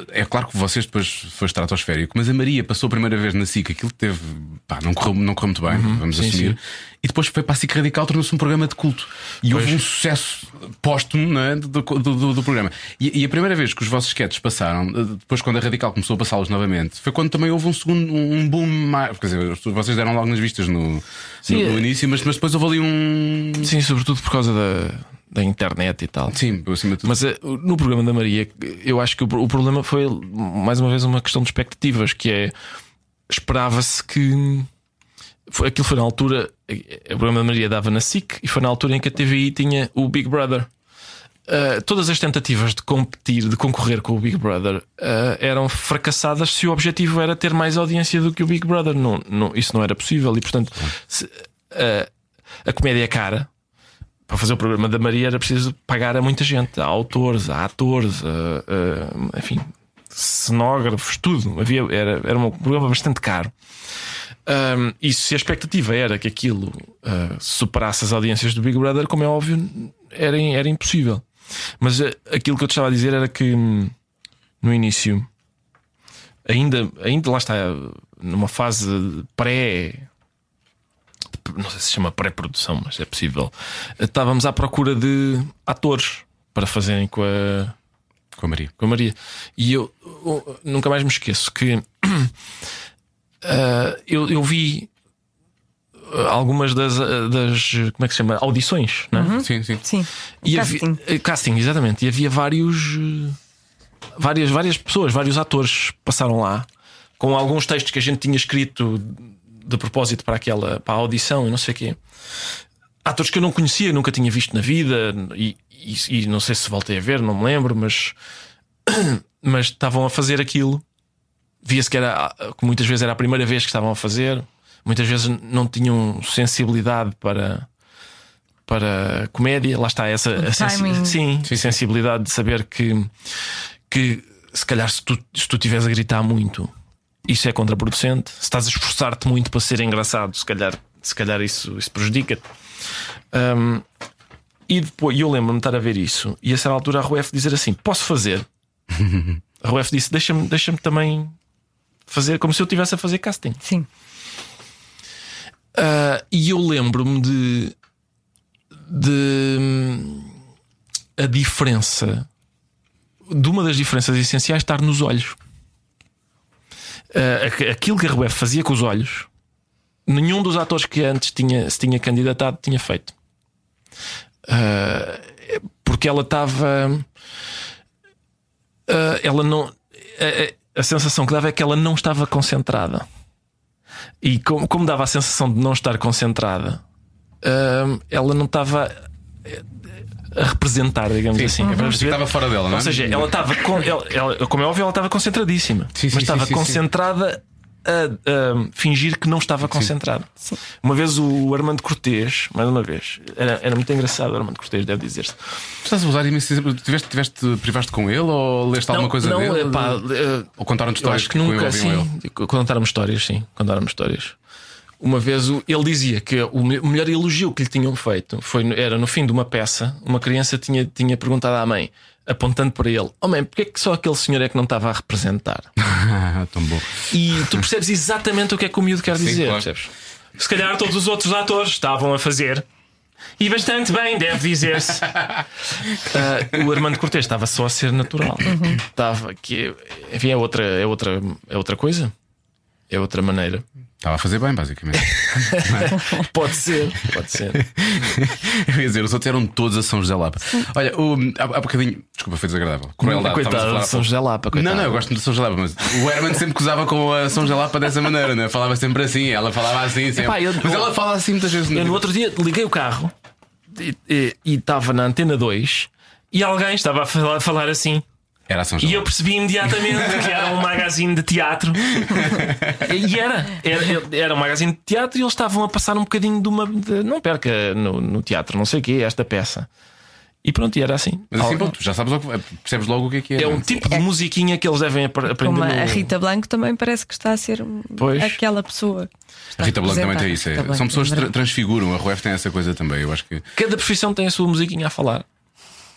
É claro que vocês depois foi estratosférico, mas a Maria passou a primeira vez na SIC, aquilo teve. Pá, não correu, não correu muito bem, uhum, vamos sim, assumir. Sim. E depois foi para a SIC Radical, tornou-se um programa de culto. E pois. houve um sucesso póstumo é? do, do, do, do, programa. E, e, a primeira vez que os vossos sketches passaram, depois quando a Radical começou a passá-los novamente, foi quando também houve um segundo um boom mais. Quer dizer, vocês deram logo nas vistas no, sim, no, no início, mas, mas depois houve ali um. Sim, sobretudo por causa da, da internet e tal. Sim, acima de tudo. Mas uh, no programa da Maria, eu acho que o, problema foi, mais uma vez, uma questão de expectativas, que é esperava-se que. Aquilo foi na altura. O programa da Maria dava na SIC e foi na altura em que a TVI tinha o Big Brother. Uh, todas as tentativas de competir, de concorrer com o Big Brother, uh, eram fracassadas se o objetivo era ter mais audiência do que o Big Brother. Não, não, isso não era possível e, portanto, se, a comédia é cara para fazer o programa da Maria era preciso pagar a muita gente, a autores, a atores, a, a, enfim, cenógrafos, tudo. Havia, era, era um programa bastante caro. Um, e se a expectativa era que aquilo uh, superasse as audiências do Big Brother, como é óbvio, era, era impossível. Mas uh, aquilo que eu te estava a dizer era que hum, no início, ainda, ainda lá está, numa fase pré não sei se chama pré-produção, mas é possível. Estávamos à procura de atores para fazerem com a. Com a Maria. Com a Maria. E eu, eu nunca mais me esqueço que uh, eu, eu vi algumas das, das como é que se chama audições não é? Uhum. sim sim sim e casting. Havia, eh, casting exatamente e havia vários várias várias pessoas vários atores passaram lá com alguns textos que a gente tinha escrito de propósito para aquela para a audição e não sei o quê. Atores que eu não conhecia, nunca tinha visto na vida e, e, e não sei se voltei a ver, não me lembro, mas, mas estavam a fazer aquilo. Via-se que era que muitas vezes era a primeira vez que estavam a fazer, muitas vezes não tinham sensibilidade para para comédia, lá está essa a sim, sim, sensibilidade de saber que que se calhar se tu, se tu estiveres a gritar muito isso é contraproducente. Se estás a esforçar-te muito para ser engraçado, se calhar, se calhar isso, isso prejudica-te. Um, e depois eu lembro-me de estar a ver isso e a certa altura a RUF dizer assim: Posso fazer? a RUF disse: Deixa-me deixa também fazer como se eu estivesse a fazer casting. Sim. Uh, e eu lembro-me de, de a diferença de uma das diferenças essenciais estar nos olhos uh, aquilo que a RUF fazia com os olhos nenhum dos atores que antes tinha, se tinha candidatado tinha feito. Ah, porque ela estava. ah, ela não. A, a- sensação que dava é que ela não estava concentrada. E como, como dava a sensação de não estar concentrada, ela não estava a representar, digamos assim. Sim, que ver? estava fora dela, não é? Ou seja, ela estava, com, ela, ela- como é óbvio, ela estava concentradíssima, Sim, sim, mas estava sim, sim, sim. concentrada a, a fingir que não estava concentrada. Uma vez o Armando Cortês, mais uma vez, era, era muito engraçado. O Armando Cortês deve dizer-se. Estás a usar imenso exemplo. Tiveste, tiveste, privaste com ele ou leste alguma coisa não, dele? eh, ou contaram-te eu histórias acho que nunca assim. ele? Contaram-me histórias, sim. Contaram-me histórias. Uma vez ele dizia que o me- o melhor elogio que lhe tinham feito foi, no- era no fim de uma peça. Uma criança tinha, tinha perguntado à mãe, apontando para ele: Oh mãe, porque é que só aquele senhor é que não estava a representar? Tão bom. E tu percebes exatamente o que é que o miúdo quer dizer. claro. percebes? Se calhar todos os outros atores estavam a fazer. E bastante bem, deve dizer-se. Ah, o Armando Cortês estava só a ser natural. Estava que enfim, é outra, é outra, é outra coisa. É outra maneira. Estava a fazer bem, basicamente. Pode ser, pode ser. Eu ia dizer, os outros eram todos a São José Lapa. Olha, o, há, há bocadinho. Desculpa, foi desagradável. Crueldade. Coitado de São. José Lapa, coitado. Não, não, eu gosto muito de São José Lapa, mas o Herman sempre gozava com a São José Lapa dessa maneira, né? Falava sempre assim, ela falava assim, sempre. Epá, eu- mas ela fala assim muitas vezes. Eu no outro dia liguei o carro e- estava na antena 2 e alguém estava a falar, a falar assim. Era São José E eu percebi imediatamente que era um magazine de teatro. E era, era, era um magazine de teatro e eles estavam a passar um bocadinho de uma. de- não perca no, no teatro, não sei o quê, esta peça. E pronto, e era assim. Mas assim, pronto, já sabes logo, percebes logo o que é que é. é não um tipo de musiquinha que eles devem apre- aprender. Como a Rita Blanco também parece que está a ser Pois. aquela pessoa. A Rita Blanco também tem isso. é. São pessoas é que transfiguram. A Ruef tem essa coisa também. Eu acho que. Cada profissão tem a sua musiquinha a falar.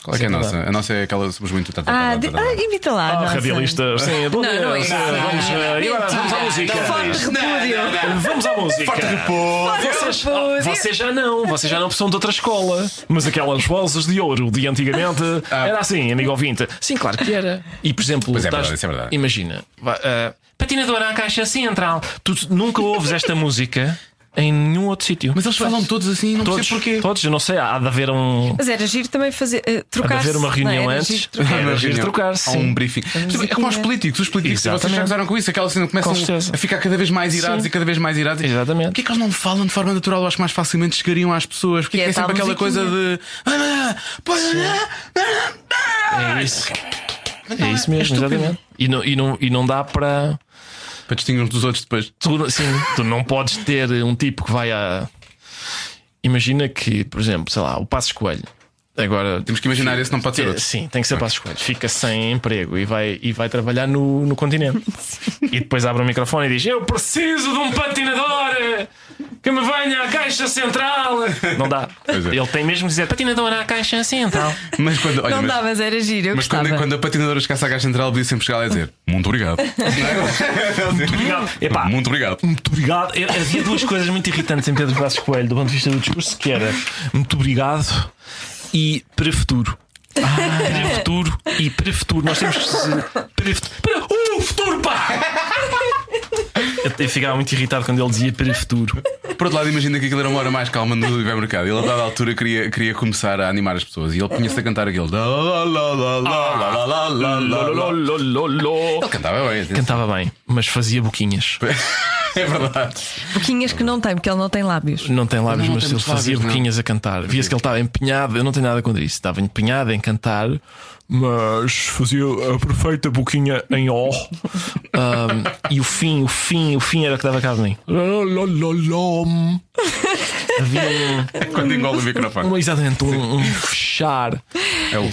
Qual é que é a nossa? A nossa é aquela somos muito. tá, Ah, de, ah imita lá. Ah, nossa. radialista, sim, bom Não, dia. não é Sim, isso. Vamos, eh, e agora vamos à música. Forte repúdio. Vamos à música. Forte repouso. Vocês, repúdio. ah, vocês já não, vocês já não são de outra escola. Mas aquelas vozes de ouro de antigamente era assim, amigo ouvinte. Sim, claro que era. E por exemplo, Pois é estás- verdade, isso é verdade. imagina, vá, ah, patinadora à caixa central. Tu nunca ouves esta música em nenhum outro sítio. Mas eles falam todos assim, não todos, sei porquê. todos, eu não sei, há de haver um. Mas era giro também fazer. eh, Há de trocar haver uma reunião antes. Era giro trocar, Há sim. um briefing. É como aos políticos, os políticos, vocês já Exatamente. gozaram com isso, aquela cena começam a ficar cada vez mais irados Sim. e cada vez mais irados. Exatamente. Porquê que eles não falam de forma natural? Eu acho que mais facilmente chegariam às pessoas. Porque Que é é, sempre aquela coisa de. "Ah, É isso. É isso mesmo, exatamente. E não, e, não, e não dá para. Para distinguir uns dos outros depois. Tu, sim, tu não podes ter um tipo que vai a. Imagina que, por exemplo, sei lá, o Passos Coelho. Agora. Temos que imaginar esse, não pode ser É, outro. Sim, tem que ser Passos Coelho. Fica sem emprego e vai, e vai trabalhar no, no continente. e depois abre o microfone e diz: Eu preciso de um patinador que me venha à caixa central. Não dá. É. Ele tem mesmo de dizer patinador à caixa central. Mas quando. Olha, Não mas, dá, mas era giro. Eu mas gostava. quando, quando a patinadora chegasse à caixa central, podia sempre chegar lá e dizer muito obrigado. Muito obrigado. Epá, muito obrigado. Muito obrigado. Eu- Havia duas coisas muito irritantes em Pedro Passos Coelho, do ponto de vista do discurso, que era muito obrigado e para futuro. Ah, para futuro e para futuro. Nós temos que. Prefuturo. Uh, futuro, pá! Eu, eu ficava muito irritado quando ele dizia para futuro. Por outro lado, imagina que aquilo era uma hora mais calma no hipermercado. Ele, a dada altura, queria, queria começar a animar as pessoas. E ele punha-se a cantar aquele. Ele cantava bem. Cantava bem, mas fazia boquinhas. É verdade. Boquinhas que não tem, porque ele não tem lábios. Não tem lábios, Não mas ele fazia lábios, não. boquinhas a cantar. Via-se que ele estava empenhado, eu não tenho nada contra isso, estava empenhado em cantar, mas fazia a perfeita boquinha em ó. Um, e o fim, o fim, o fim era que dava cabo de mim. Havia um, Quando engole o microfone. um- exatamente um, um fechar. É o.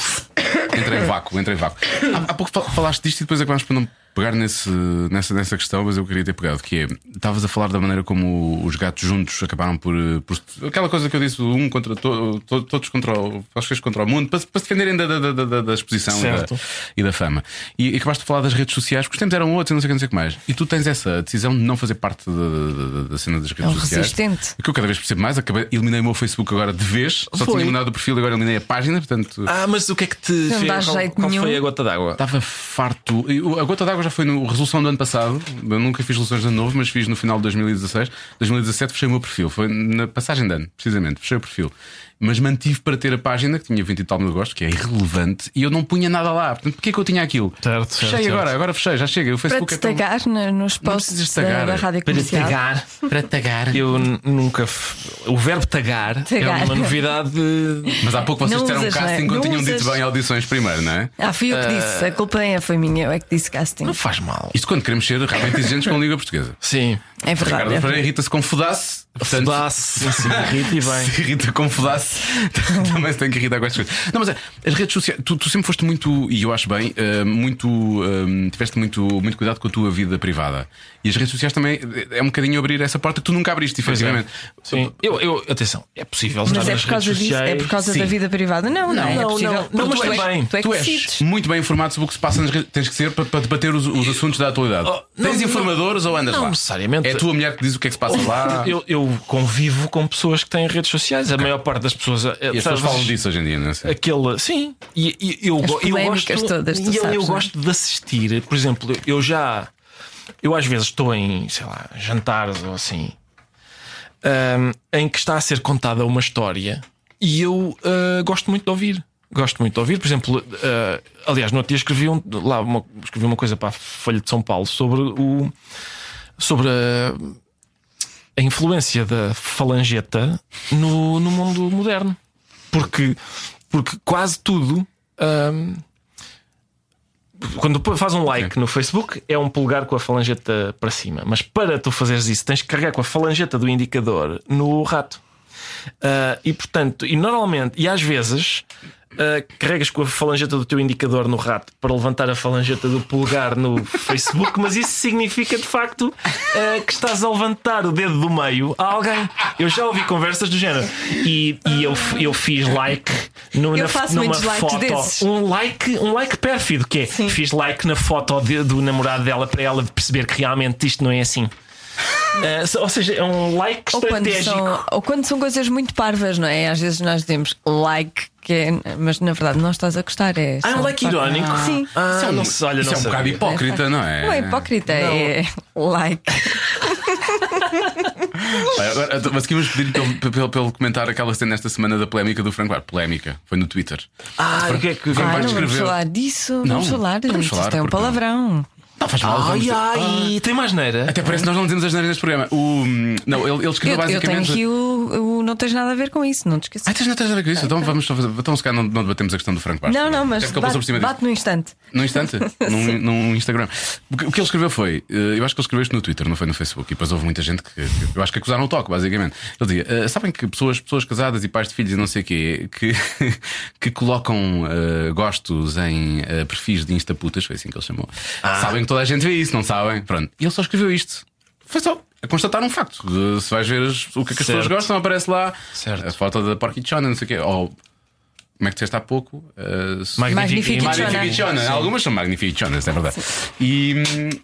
Entra em vácuo, entra em vácuo. Há, há pouco fal- falaste disto e depois acabamos por não pegar nesse, nessa, nessa questão, mas eu queria ter pegado, que é. Estavas a falar da maneira como os gatos juntos acabaram por. eh, por- aquela coisa que eu disse, um contra to, to- todos contra o. Acho contra o mundo, para, se- para se defenderem da, da, da, da- da exposição e da, Certo. e da fama. E, e acabaste de falar das redes sociais, porque os tempos eram outros e não sei o que, não sei o que mais. E tu tens essa decisão de não fazer parte da, da- da- da cena das redes É um sociais. resistente. Que eu cada vez percebo mais, acabei, eliminei o meu Facebook agora de vez, só Foi. tinha mudado o perfil e agora eliminei a página, portanto. Ah, mas o que é que te Não fez? dá qual, jeito qual nenhum. foi a gota d'água? Estava farto. A gota d'água água já foi no resolução do ano passado. Eu nunca fiz resoluções de ano novo, mas fiz no final de 2016. 2017 fechei o meu perfil. Foi na passagem de ano, precisamente. Fechei o perfil. Mas mantive para ter a página, que tinha 20 e tal mil gostos, que é irrelevante, e eu não punha nada lá. Portanto, porquê que eu tinha aquilo? Certo, fechei certo, agora, certo. agora fechei, já chega. O Para Facebook é tão... destacar na- nos posts da, tagar. da rádio Para comercial. tagar. Para tagar. Eu nunca. f- O verbo tagar, Tagar. é uma novidade. Mas há pouco vocês Não disseram usas, é? casting quando Não tinham usas. dito bem audições primeiro, não é? Ah, fui eu que disse. A culpa é, foi minha, eu é que disse casting. Não faz mal. Isto quando queremos ser realmente exigentes com a Língua Portuguesa. Sim. É verdade. Ricardo é Pereira irrita-se com fodasse. Portanto, Fodasse, sim, irrita e bem. Se irrita com fodasse, também se tem que irritar com estas coisas. Não, mas é, as redes sociais, tu, tu sempre foste muito, e eu acho bem, eh, muito. eh, tiveste muito, muito cuidado com a tua vida privada. E as redes sociais também é um bocadinho abrir essa porta que tu nunca abriste, é. efetivamente. Sim. Eu, eu, atenção, é possível estar Mas é nas por causa disso, sociais. é por causa sim. da vida privada. Não, não, é não, possível. não. Não, mas tu, és, também. tu é Tu és muito bem informado sobre o que se passa nas redes. Tens que ser para, para debater os, os assuntos da atualidade. Oh, não, Tens não. informadores ou andas Não lá? necessariamente. É a tua mulher que diz o que é que se passa lá. Eu, eu convivo com pessoas que têm redes sociais. A maior parte das pessoas. eh, E as pessoas falam disso hoje em dia, não sei. Aquele, sim, e, e eu, As eu gosto, todas, e eu, sabes, eu não é? gosto de assistir. Por exemplo, eu já, eu às vezes estou em, sei lá, jantares ou assim, ahm, em que está a ser contada uma história e eu ah, gosto muito de ouvir. Gosto muito de ouvir, por exemplo, ah, aliás, no outro dia escrevi, um, lá uma, escrevi uma coisa para a Folha de São Paulo sobre o sobre a, a influência da falangeta no, no mundo moderno. Porque, porque quase tudo. hum, quando faz um like no Facebook, é um polegar com a falangeta para cima. Mas para tu fazeres isso, tens que carregar com a falangeta do indicador no rato. Ah, e portanto, e normalmente, e às vezes. ah, carregas com a falangeta do teu indicador no rato para levantar a falangeta do polegar no Facebook, mas isso significa de facto ah, que estás a levantar o dedo do meio a alguém. Eu já ouvi conversas do género e, e eu, eu fiz like no, Eu na, faço numa foto. desses. Um like, um like pérfido que é fiz like na foto de- do namorado dela para ela perceber que realmente isto não é assim. Ah, ou seja, é um like Ou quando, estratégico. são, ou quando são coisas muito parvas, não é? Às vezes nós dizemos like, que é, mas na verdade não estás a gostar. É Ah, é um like irónico. Sim. Ah, Isso é um, não sei, olha, isso não é um bocado hipócrita, não é? Não é hipócrita, é like. Agora, Mas aqui vamos pedir pelo, pelo, pelo comentar aquela cena esta semana da polémica do Franco Bar. Polémica, foi no Twitter. Ah, o que é que. Franco Ah, não vamos escreveu. falar disso. Não, vamos falar. Isto falar, é um não? Não faz mal. vamos Ai, ai, tem mais neira. Até parece que nós não dizemos as neiras neste programa. O, não, ele, ele escreveu Eu, eu tenho basicamente. aqui o, o Não tens nada a ver com isso, não te esqueças. Ah, tens não tens a ver com isso? Então vamos só fazer. Então, se calhar, não, não debatemos a questão do Franco Bastos. Não, não, mas passou por bate, disso. bate no instante. Num instante, num, num Instagram. O que, o que ele escreveu foi: eh, eu acho que ele escreveu isto no Twitter, não foi no Facebook. E depois houve muita gente que, eu acho que acusaram o toque, basicamente. Ele dizia: eh, sabem que pessoas, pessoas casadas e pais de filhos e não sei o quê, que, que colocam eh, gostos em eh, perfis de instaputas, foi assim que ele chamou. Sabem que toda a gente vê isso, não sabem? Pronto. E ele só escreveu isto. Foi só. A constatar um facto. Eh, Se vais ver o que, é que as pessoas gostam, aparece lá Certo. a foto da Porquichona, não sei o quê. Ou como é que disseste há pouco? Eh, Magnifique Magnificiciona. Magnificiciona. Algumas são magnificionas, é verdade. E,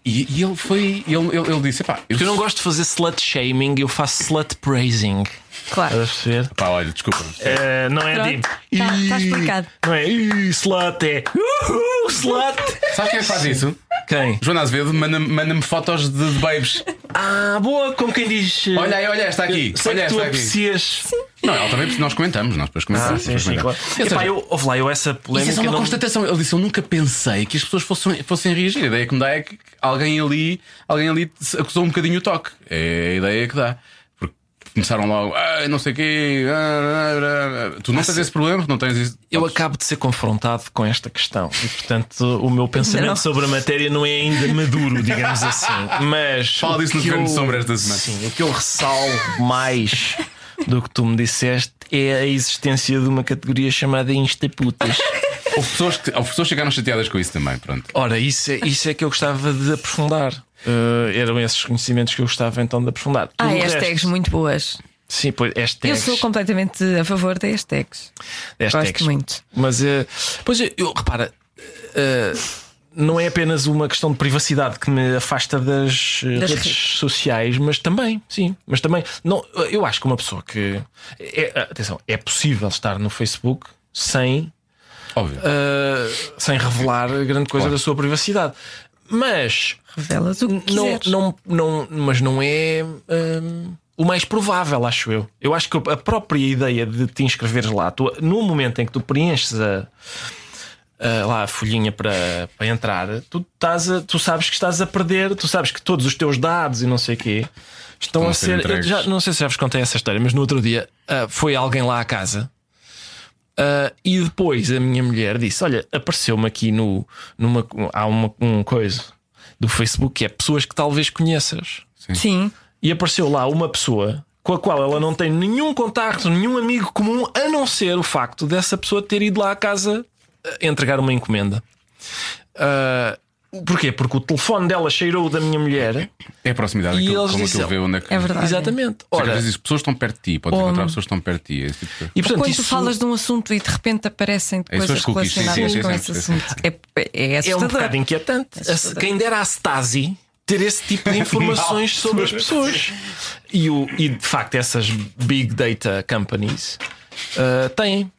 e, e ele foi. Ele, ele, ele disse: pá, eu, Eu não gosto de fazer slut shaming, eu faço slut praising. Claro. Estás a perceber? Pá, olha, desculpa. Eh, não é Pronto, de. tá- tá explicado. Não é "Ih, slut, é. Uhul, slut. Sabes quem é que faz isso? Quem? Joana Azevedo manda-me manda fotos de, de babes. Ah, boa, como quem diz. eh, Olha aí, olha, está aqui. Sei olha que tu esta aqui. aprecias. Não, ela também, nós comentamos, nós depois Ah, comentamos. sim, depois sim, claro. comentamos. Ou seja, eu, ouve lá, eu essa Isso é polémica. só uma não- constatação. Ele disse: Eu nunca pensei que as pessoas fossem, fossem reagir. A ideia que me dá é que alguém ali, alguém ali acusou um bocadinho o toque. É a ideia que dá. Começaram logo, ah, não sei o quê. ah, ah, ah. Tu não tens esse problema, não tens isso. Eu Podes- acabo de ser confrontado com esta questão e, portanto, o meu pensamento Não. sobre a matéria não é ainda maduro, digamos assim. Mas. Fala disso no que Governo eu- de Sombra esta semana. Sim, o que eu ressalvo mais do que tu me disseste é a existência de uma categoria chamada instaputas. Houve pessoas, que, houve pessoas chegaram chateadas com isso também. Pronto. Ora, isso é, isso é que eu gostava de aprofundar. Eh, eram esses conhecimentos que eu gostava então de aprofundar. Há Tudo o hashtags resto- muito boas. Sim, pois, Eu hashtags. sou completamente a favor de hashtags. hashtags. Gosto muito. Mas, eh, pois eu, eu- repara, eh, não é apenas uma questão de privacidade que me afasta das, eh, Das redes redes. sociais, mas também, sim, mas também, não, eu acho que uma pessoa que, é- atenção, é possível estar no Facebook sem, Óbvio. eh, sem revelar grande coisa Claro. da sua privacidade. Mas Revelas o que não, quiseres. não, não, mas não é hum, o mais provável, acho eu. Eu acho que a própria ideia de te inscreveres lá, tu, no momento em que tu preenches a, a- lá a folhinha para, para entrar, tu, estás a- tu sabes que estás a perder, tu sabes que todos os teus dados e não sei o quê estão, Estão a ser ser. já, não sei se já vos contei essa história, mas no outro dia ah, foi alguém lá à casa. Ah, e depois a minha mulher disse: Olha, apareceu-me aqui no, numa, há uma um coisa do Facebook que é pessoas que talvez conheças. Sim. E apareceu lá uma pessoa com a qual ela não tem nenhum contacto, nenhum amigo comum, a não ser o facto dessa pessoa ter ido lá à casa ah, entregar uma encomenda. Ah, porquê? Porque o telefone dela cheirou o da minha mulher. É a proximidade, E aquilo, eles como disseram- aquilo vê onde é que. É verdade. Exatamente. Ora, Ora, às vezes pessoas estão perto de ti, podes encontrar pessoas que estão perto de ti. esse tipo de e portanto, Quando isso tu falas de um assunto e de repente aparecem É coisas cookies, relacionadas sim, sim, com sim, esse sim, sim. assunto, é, é é um assustador. bocado inquietante. assustador. Quem dera a Stasi ter esse tipo de informações sobre as pessoas. E, o, e de facto, essas big data companies uh, têm.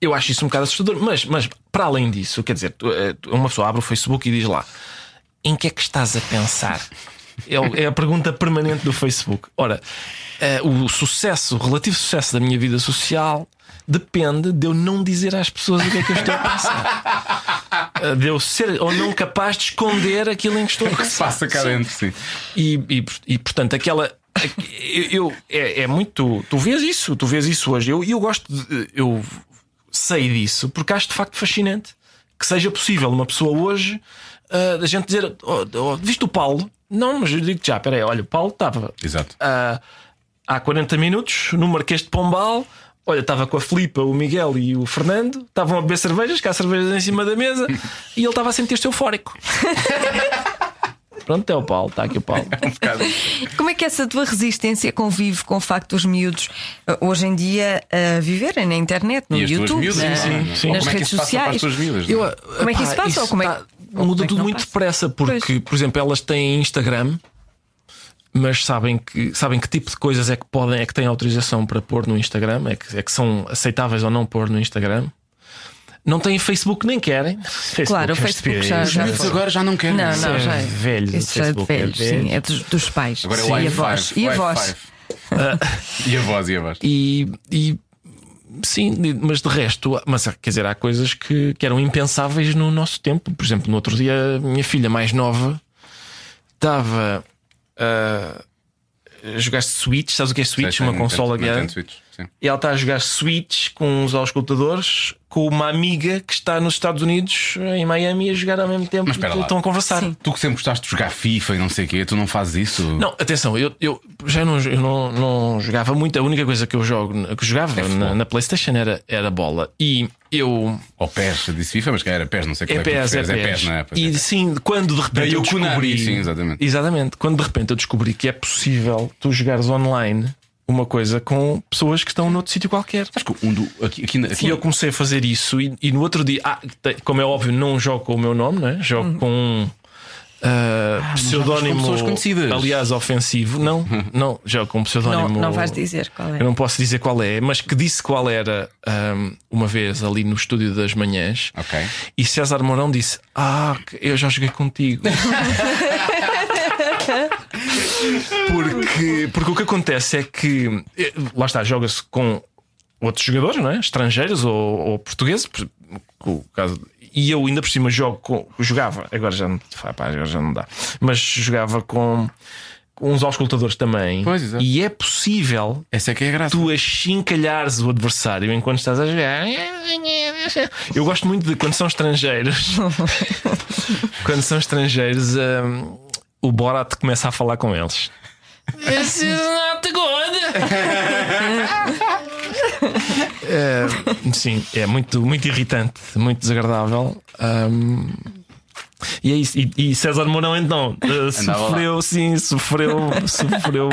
Eu acho isso um bocado assustador. Mas, mas para além disso, quer dizer, eh, uma pessoa abre o Facebook e diz lá: em que é que estás a pensar? É, é a pergunta permanente do Facebook. Ora, eh, o sucesso, o relativo sucesso da minha vida social depende de eu não dizer às pessoas o que é que eu estou a pensar. Eh, De eu ser ou não capaz de esconder aquilo em que estou a O que se pensar. passa cá dentro, sim. E, e, e, portanto, aquela. Eu, eu- é, é muito. Tu vês isso, tu vês isso hoje. Eu, eu gosto de. Eu sei disso porque acho de facto fascinante que seja possível uma pessoa hoje ah, a gente dizer: oh, oh, Viste o Paulo? Não, mas eu digo já, peraí, olha, o Paulo estava ah, há 40 minutos no Marquês de Pombal. Olha, estava com a Filipa, o Miguel e o Fernando, estavam a beber cervejas, cá cervejas em cima da mesa, e ele estava a sentir-se eufórico. Pronto, é o Paulo, está aqui o Paulo. Um bocado. Como é que essa tua resistência convive com o facto dos miúdos eh, hoje em dia a viverem na internet, no E YouTube, miúdas, na- sim, sim. nas Como é que redes sociais? é? Como é que isso passa ou como é como muda é que tudo muito passa? depressa, porque, Pois. por exemplo, elas têm Instagram, mas sabem que, sabem que tipo de coisas é que podem, é que têm autorização para pôr no Instagram, é que, é que são aceitáveis ou não pôr no Instagram. Não têm Facebook, nem querem. Facebook, Claro, o é Facebook já- Os já miúdos foi. agora já não querem. Não, não, é já é. velho Isso já é de é velhos, velho. sim, é dos, dos pais. Agora é Sim, o e a i5. voz. E a voz. E a voz, e a voz. E, e sim, mas de resto, mas quer dizer, há coisas que, que eram impensáveis no nosso tempo. Por exemplo, no outro dia, a minha filha mais nova estava a jogar Switch. Sabes o que é Switch? Sei, uma consola grande. Switch, sim. E ela está a jogar Switch com uns auscultadores com uma amiga que está nos Estados Unidos, em Miami, a jogar ao mesmo tempo. Mas espera e lá. estão a conversar. Tu que sempre gostaste de jogar FIFA e não sei o quê, tu não fazes isso? Não, atenção, eu, eu já não, eu não, não jogava muito. A única coisa que eu jogo, que jogava É na, na PlayStation era, era bola. E eu. Ou PES, eu disse FIFA, mas que era PES, não sei qual É é que tu PES, é. PES. não é? E é. sim, quando de repente Daí eu o descobri. sim, exatamente. Exatamente. Quando de repente eu descobri que é possível tu jogares online uma coisa com pessoas que estão noutro sítio qualquer. Sabes que um do, aqui, aqui, aqui, eu comecei a fazer isso e, e no outro dia, ah, te- como é óbvio, não jogo com o meu nome, né? jogo com um ah, pseudónimo, com pessoas conhecidas. aliás, ofensivo. Não, não, jogo com um pseudónimo. Não, não vais dizer qual é. Eu não posso dizer qual é, mas que disse qual era ahm, uma vez ali no estúdio das manhãs. Ok. E César Mourão disse: Ah, eu já joguei contigo. porque, porque o que acontece é que eh, lá está, joga-se com outros jogadores, não é? estrangeiros ou, ou portugueses. por- o caso- e eu ainda por cima jogo com, jogava, agora já não, pá, agora já não dá, mas jogava com, uns auscultadores também. Pois, exato. e é possível Essa é que é a graça. tu achincalhares o adversário enquanto estás a jogar. Eu gosto muito de quando são estrangeiros. quando são estrangeiros, hum, o Borat começa a falar com eles. This is not good. É, sim, é muito, muito irritante, muito desagradável. Hum, e é isso. E, e César Mourão então uh, Andava lá. sofreu, sim, sofreu, sofreu.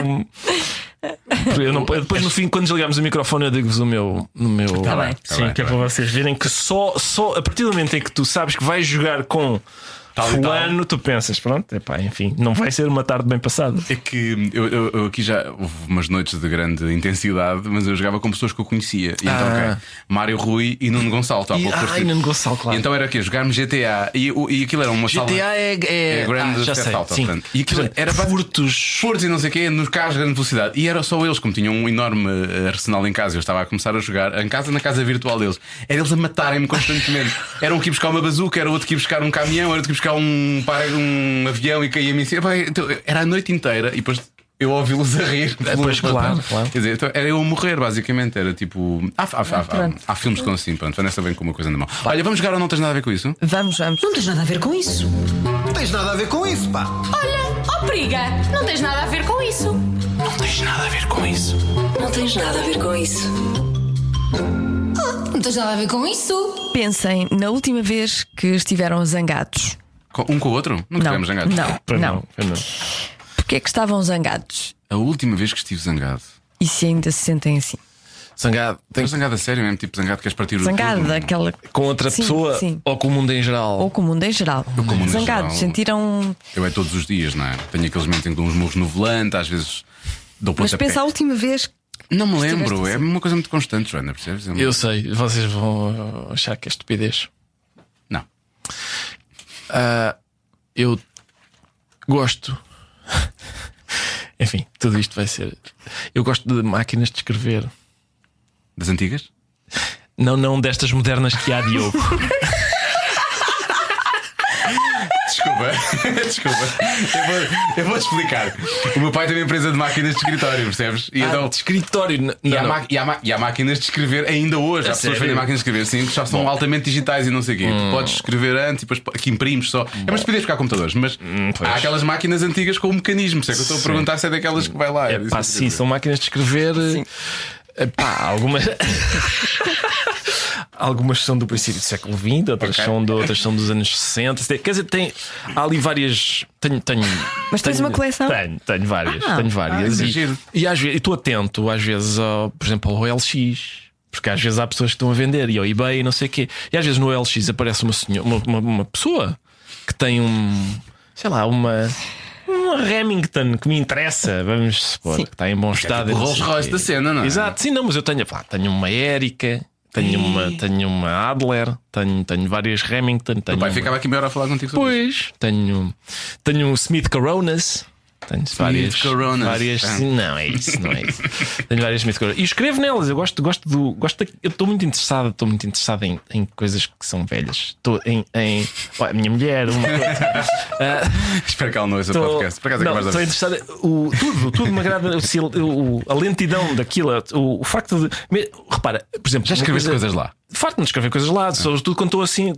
Eu não- depois no fim, quando desligamos o microfone, eu digo-vos o meu. No meu Tá bem. Tá Sim, bem, que é tá para vocês verem que só, só a partir do momento em que tu sabes que vais jogar com Tal e tal. fulano, tu pensas, pronto, epá, enfim, não vai ser uma tarde bem passada. É que eu, eu- eu aqui já houve umas noites de grande intensidade, mas eu jogava com pessoas que eu conhecia. E então, Ah. ok, Mário Rui e Nuno Gonçalo. E- pouco ah, e Nuno Gonçalo, claro. E então era o quê? Jogarmos GTA. E, e aquilo era uma sala. GTA é, é, É grande ah, já sei, sim. portanto. E aquilo era furtos. Fortes e não sei o quê, nos carros de grande velocidade. E era só eles, como tinham um enorme eh, arsenal em casa. Eu estava a começar a jogar em casa, na casa virtual deles. Era eles a matarem-me constantemente. Era um que ia buscar uma bazuca, era outro que ia buscar um caminhão, era outro que ia buscar um, para- um avião e caía-me em cima. Então, Era a noite inteira e depois. Eu ouvi-los a rir. É, pois, claro, claro. Quer dizer, então era eu a morrer, basicamente. Era tipo. Há, há, há, há, filmes com assim, pronto. Vanessa vem com uma coisa na mão. Olha, vamos jogar ou não tens nada a ver com isso? Vamos, vamos. Não tens nada a ver com isso. Não tens nada a ver com isso, pá. Olha, ó periga, não tens nada a ver com isso. Não tens nada a ver com isso. Não tens nada a ver com isso. Não tens nada a ver com isso. Pensem na última vez que estiveram zangados. Um com o outro? Nunca Não, tivemos zangados. não, Pois não. pois não. Porquê é que estavam zangados? A última vez que estive zangado. E se ainda se sentem assim? Zangado, tem Tens zangado a sério mesmo? Tipo zangado que queres partir o Zangado tudo? daquela. com outra Sim, pessoa sim. ou com o mundo em geral? Ou com o mundo em geral. com o mundo em Zangados, geral. sentiram. Eu é todos os dias, não é? Tenho aqueles momentos em que dou uns murros no volante, às vezes dou Mas pontapé. pensa a última vez. Não me lembro, é assim. uma coisa muito constante, Joana, percebes? É uma- Eu sei, vocês vão achar que é estupidez. Não. Ah, eu gosto. Enfim, tudo isto vai ser. Eu gosto de máquinas de escrever. Das antigas? Não, não destas modernas que há, Diogo. Desculpa, desculpa. Eu vou, eu vou te explicar. O meu pai tem uma empresa de máquinas de escritório, percebes? E então. Ah, de escritório. E Não, há, não. e há e há máquinas de escrever ainda hoje. Há pessoas que fazem máquinas de escrever, sim, que já são altamente digitais e não sei o quê. Hum. Tu podes escrever antes e depois po- que imprimes só. É uma estupidez ficar computadores, mas Hum, há aquelas máquinas antigas com o mecanismo. Por isso é que eu estou a Sim. perguntar se é daquelas que vai lá. É, pá, eu sim, são máquinas de escrever. eh, Pá, algumas. Algumas são do princípio do século XX, outras, Ok. são, do, outras são dos anos 60. Quer dizer, tem, há ali várias. Tenho, tenho, Mas tens tenho- uma coleção? Tenho, tenho várias. Ah. tenho várias. Ah, e, e às vezes, e estou atento, às vezes, ao, por exemplo, ao OLX. Porque às vezes há pessoas que estão a vender e ao eBay e não sei o quê. E às vezes no OLX aparece uma, senhora, uma, uma, uma pessoa que tem um. Sei lá, uma. Uma Remington que me interessa, vamos supor, que está em bom estado. tipo o Rolls Royce da cena, não é? Exato, sim, não, mas eu tenho, pá, tenho uma Erika, tenho uma, tenho uma Adler, tenho, tenho várias Remington. Tenho O pai uma- ficava aqui meia hora a falar contigo sobre isso. Pois, tenho, tenho um Smith Coronas. Tenho várias. Coronas. várias Ah. não é isso, não é isso. tenho várias Smith Coronas. E escrevo nelas, eu gosto, gosto do. Gosto da- eu estou muito interessado, estou muito interessado em, em coisas que são velhas. Estou em. em a minha mulher, uma coisa. Ah, Espero que ela não ouça o podcast. Por acaso é não, estou interessado. O, tudo, tudo me agrada. O, o- a lentidão daquilo, o, o facto de. me- repara, por exemplo, Já escreveste coisa- coisas lá? Farto-me de escrever coisas lá, sobretudo quando estou assim.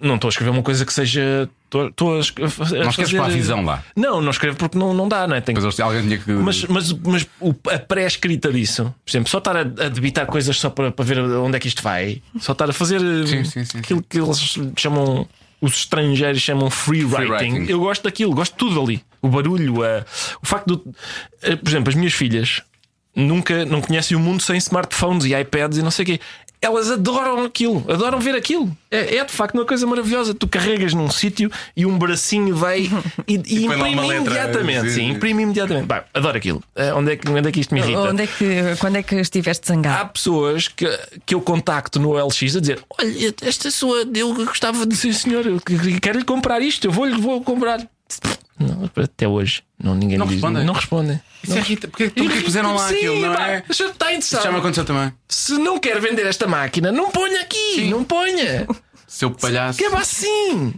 Não estou a escrever uma coisa que seja. Estou, estou a, a Não escreves fazer- para a visão lá? Não, não escrevo porque não, não dá, não é? Mas alguém tinha que. mas, mas, mas a pré-escrita disso, por exemplo, só estar a, a debitar coisas só para, para ver onde é que isto vai, só estar a fazer eh, Sim, sim, sim, aquilo que eles chamam, os estrangeiros chamam free writing. writing. Eu gosto daquilo, gosto de tudo ali. O barulho, a- o facto de. eh, Por exemplo, as minhas filhas nunca não conhecem o mundo sem smartphones e iPads e não sei o quê. Elas adoram aquilo, adoram ver aquilo. É, é, de facto uma coisa maravilhosa. Tu carregas num sítio e um bracinho vai e, e uma imprime letra. imediatamente. Sim, imprime imediatamente. Bah, adoro aquilo. Eh, onde, é que, onde é que isto me irrita? Onde é que, quando é que estiveste zangado? Há pessoas que, que eu contacto no LX a dizer: Olha, esta sua, eu gostava de ser senhor, eu que- quero-lhe comprar isto, eu vou-lhe vou comprar. Não, até hoje, não, ninguém Não me diz, respondem? Não respondem. Isso é irrita. Porque, porque puseram lá Sim, aquilo, não pá, é? Está Isso já me interessado. aconteceu também. Se não quer vender esta máquina, não ponha aqui, não ponha. Seu palhaço. Que é assim.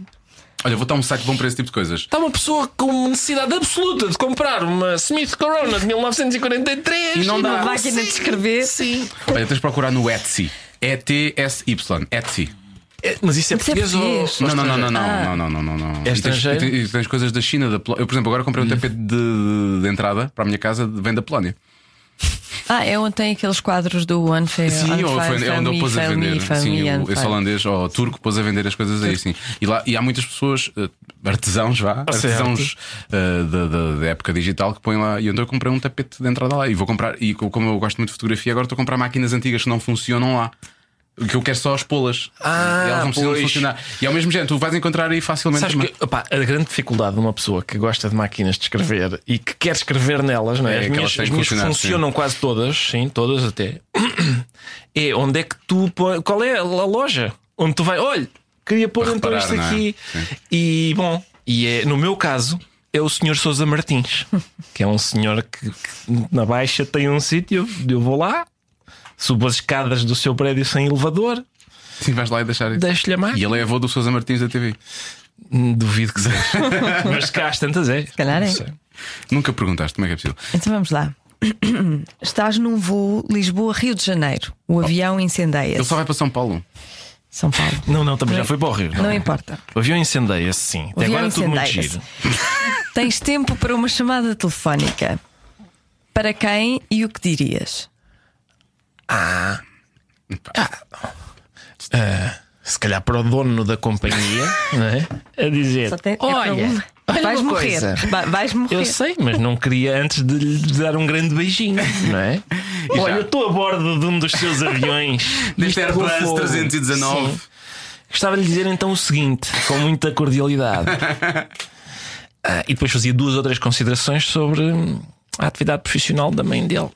Olha, vou dar um site bom para esse tipo de coisas. Está uma pessoa com necessidade absoluta de comprar uma Smith Corona de 1943 E não dá. Uma máquina de escrever. Sim. Olha, tens de procurar no Etsy. E-T-S-Y. Etsy. É, mas isso é é português ou- português. ou Não, não, não, não, estrangeiro? não, não, não, não, não, não. É E tens, estrangeiro? e tens- e tens coisas da China, da Polónia. Eu, por exemplo, agora comprei um tapete de, de entrada para a minha casa, vem da Polónia. Ah, é onde tem aqueles quadros do One Fair. Sim, ou Fire, foi, é onde eu pôs a vender. Sim, o, esse holandês ou o turco pôs a vender as coisas aí, sim. E, lá, e há muitas pessoas, eh, artesãos, vá, Ah, certo. artesãos eh, da, da- da época digital que põem lá. E então eu comprei um tapete de entrada lá. E vou comprar, e co- como eu gosto muito de fotografia, agora estou a comprar máquinas antigas que não funcionam lá. Que eu quero só expô-las. Ah, e elas não precisam pois. funcionar. E ao mesmo género, tu vais encontrar aí facilmente Sabes também. que opá, a grande dificuldade de uma pessoa que gosta de máquinas de escrever e que quer escrever nelas, não é? É as minhas, as minhas funcionam quase todas, sim, todas até. É onde é que tu qual é a loja onde tu vai? Olha, queria pôr Para então reparar, isto é? aqui. Sim. E bom, e é, no meu caso. É o Sr. Sousa Martins, que é um senhor que, que na Baixa tem um sítio, eu vou lá, subo as escadas do seu prédio sem elevador, Sim, vais lá e deixar isso. deixo-lhe a E ele é avô do Sousa Martins da TV. Hum, Duvido que seja. Mas cá às tantas é. Se calhar é. Nunca perguntaste como é que é possível. Então vamos lá. Estás num voo Lisboa-Rio de Janeiro. O avião Ele incendeia-se. só vai para São Paulo. São Paulo. Não, não, também já foi para o Rio. Não importa. O avião incendeia-se, sim. O Até avião agora é tudo muito giro. Tens tempo para uma chamada telefónica. Para quem e o que dirias? Se calhar para o dono da companhia, não é? A dizer: tem- é Olha, um- olha vais morrer. Vai- vais morrer. Eu sei, mas não queria antes de lhe dar um grande beijinho, não é? Olha, eu estou a bordo de um dos seus aviões. Deste Isto pegou Airbus fogo. 319. Sim. Gostava de lhe dizer então o seguinte, com muita cordialidade. Ah, e depois fazia duas ou três considerações sobre a atividade profissional da mãe dele.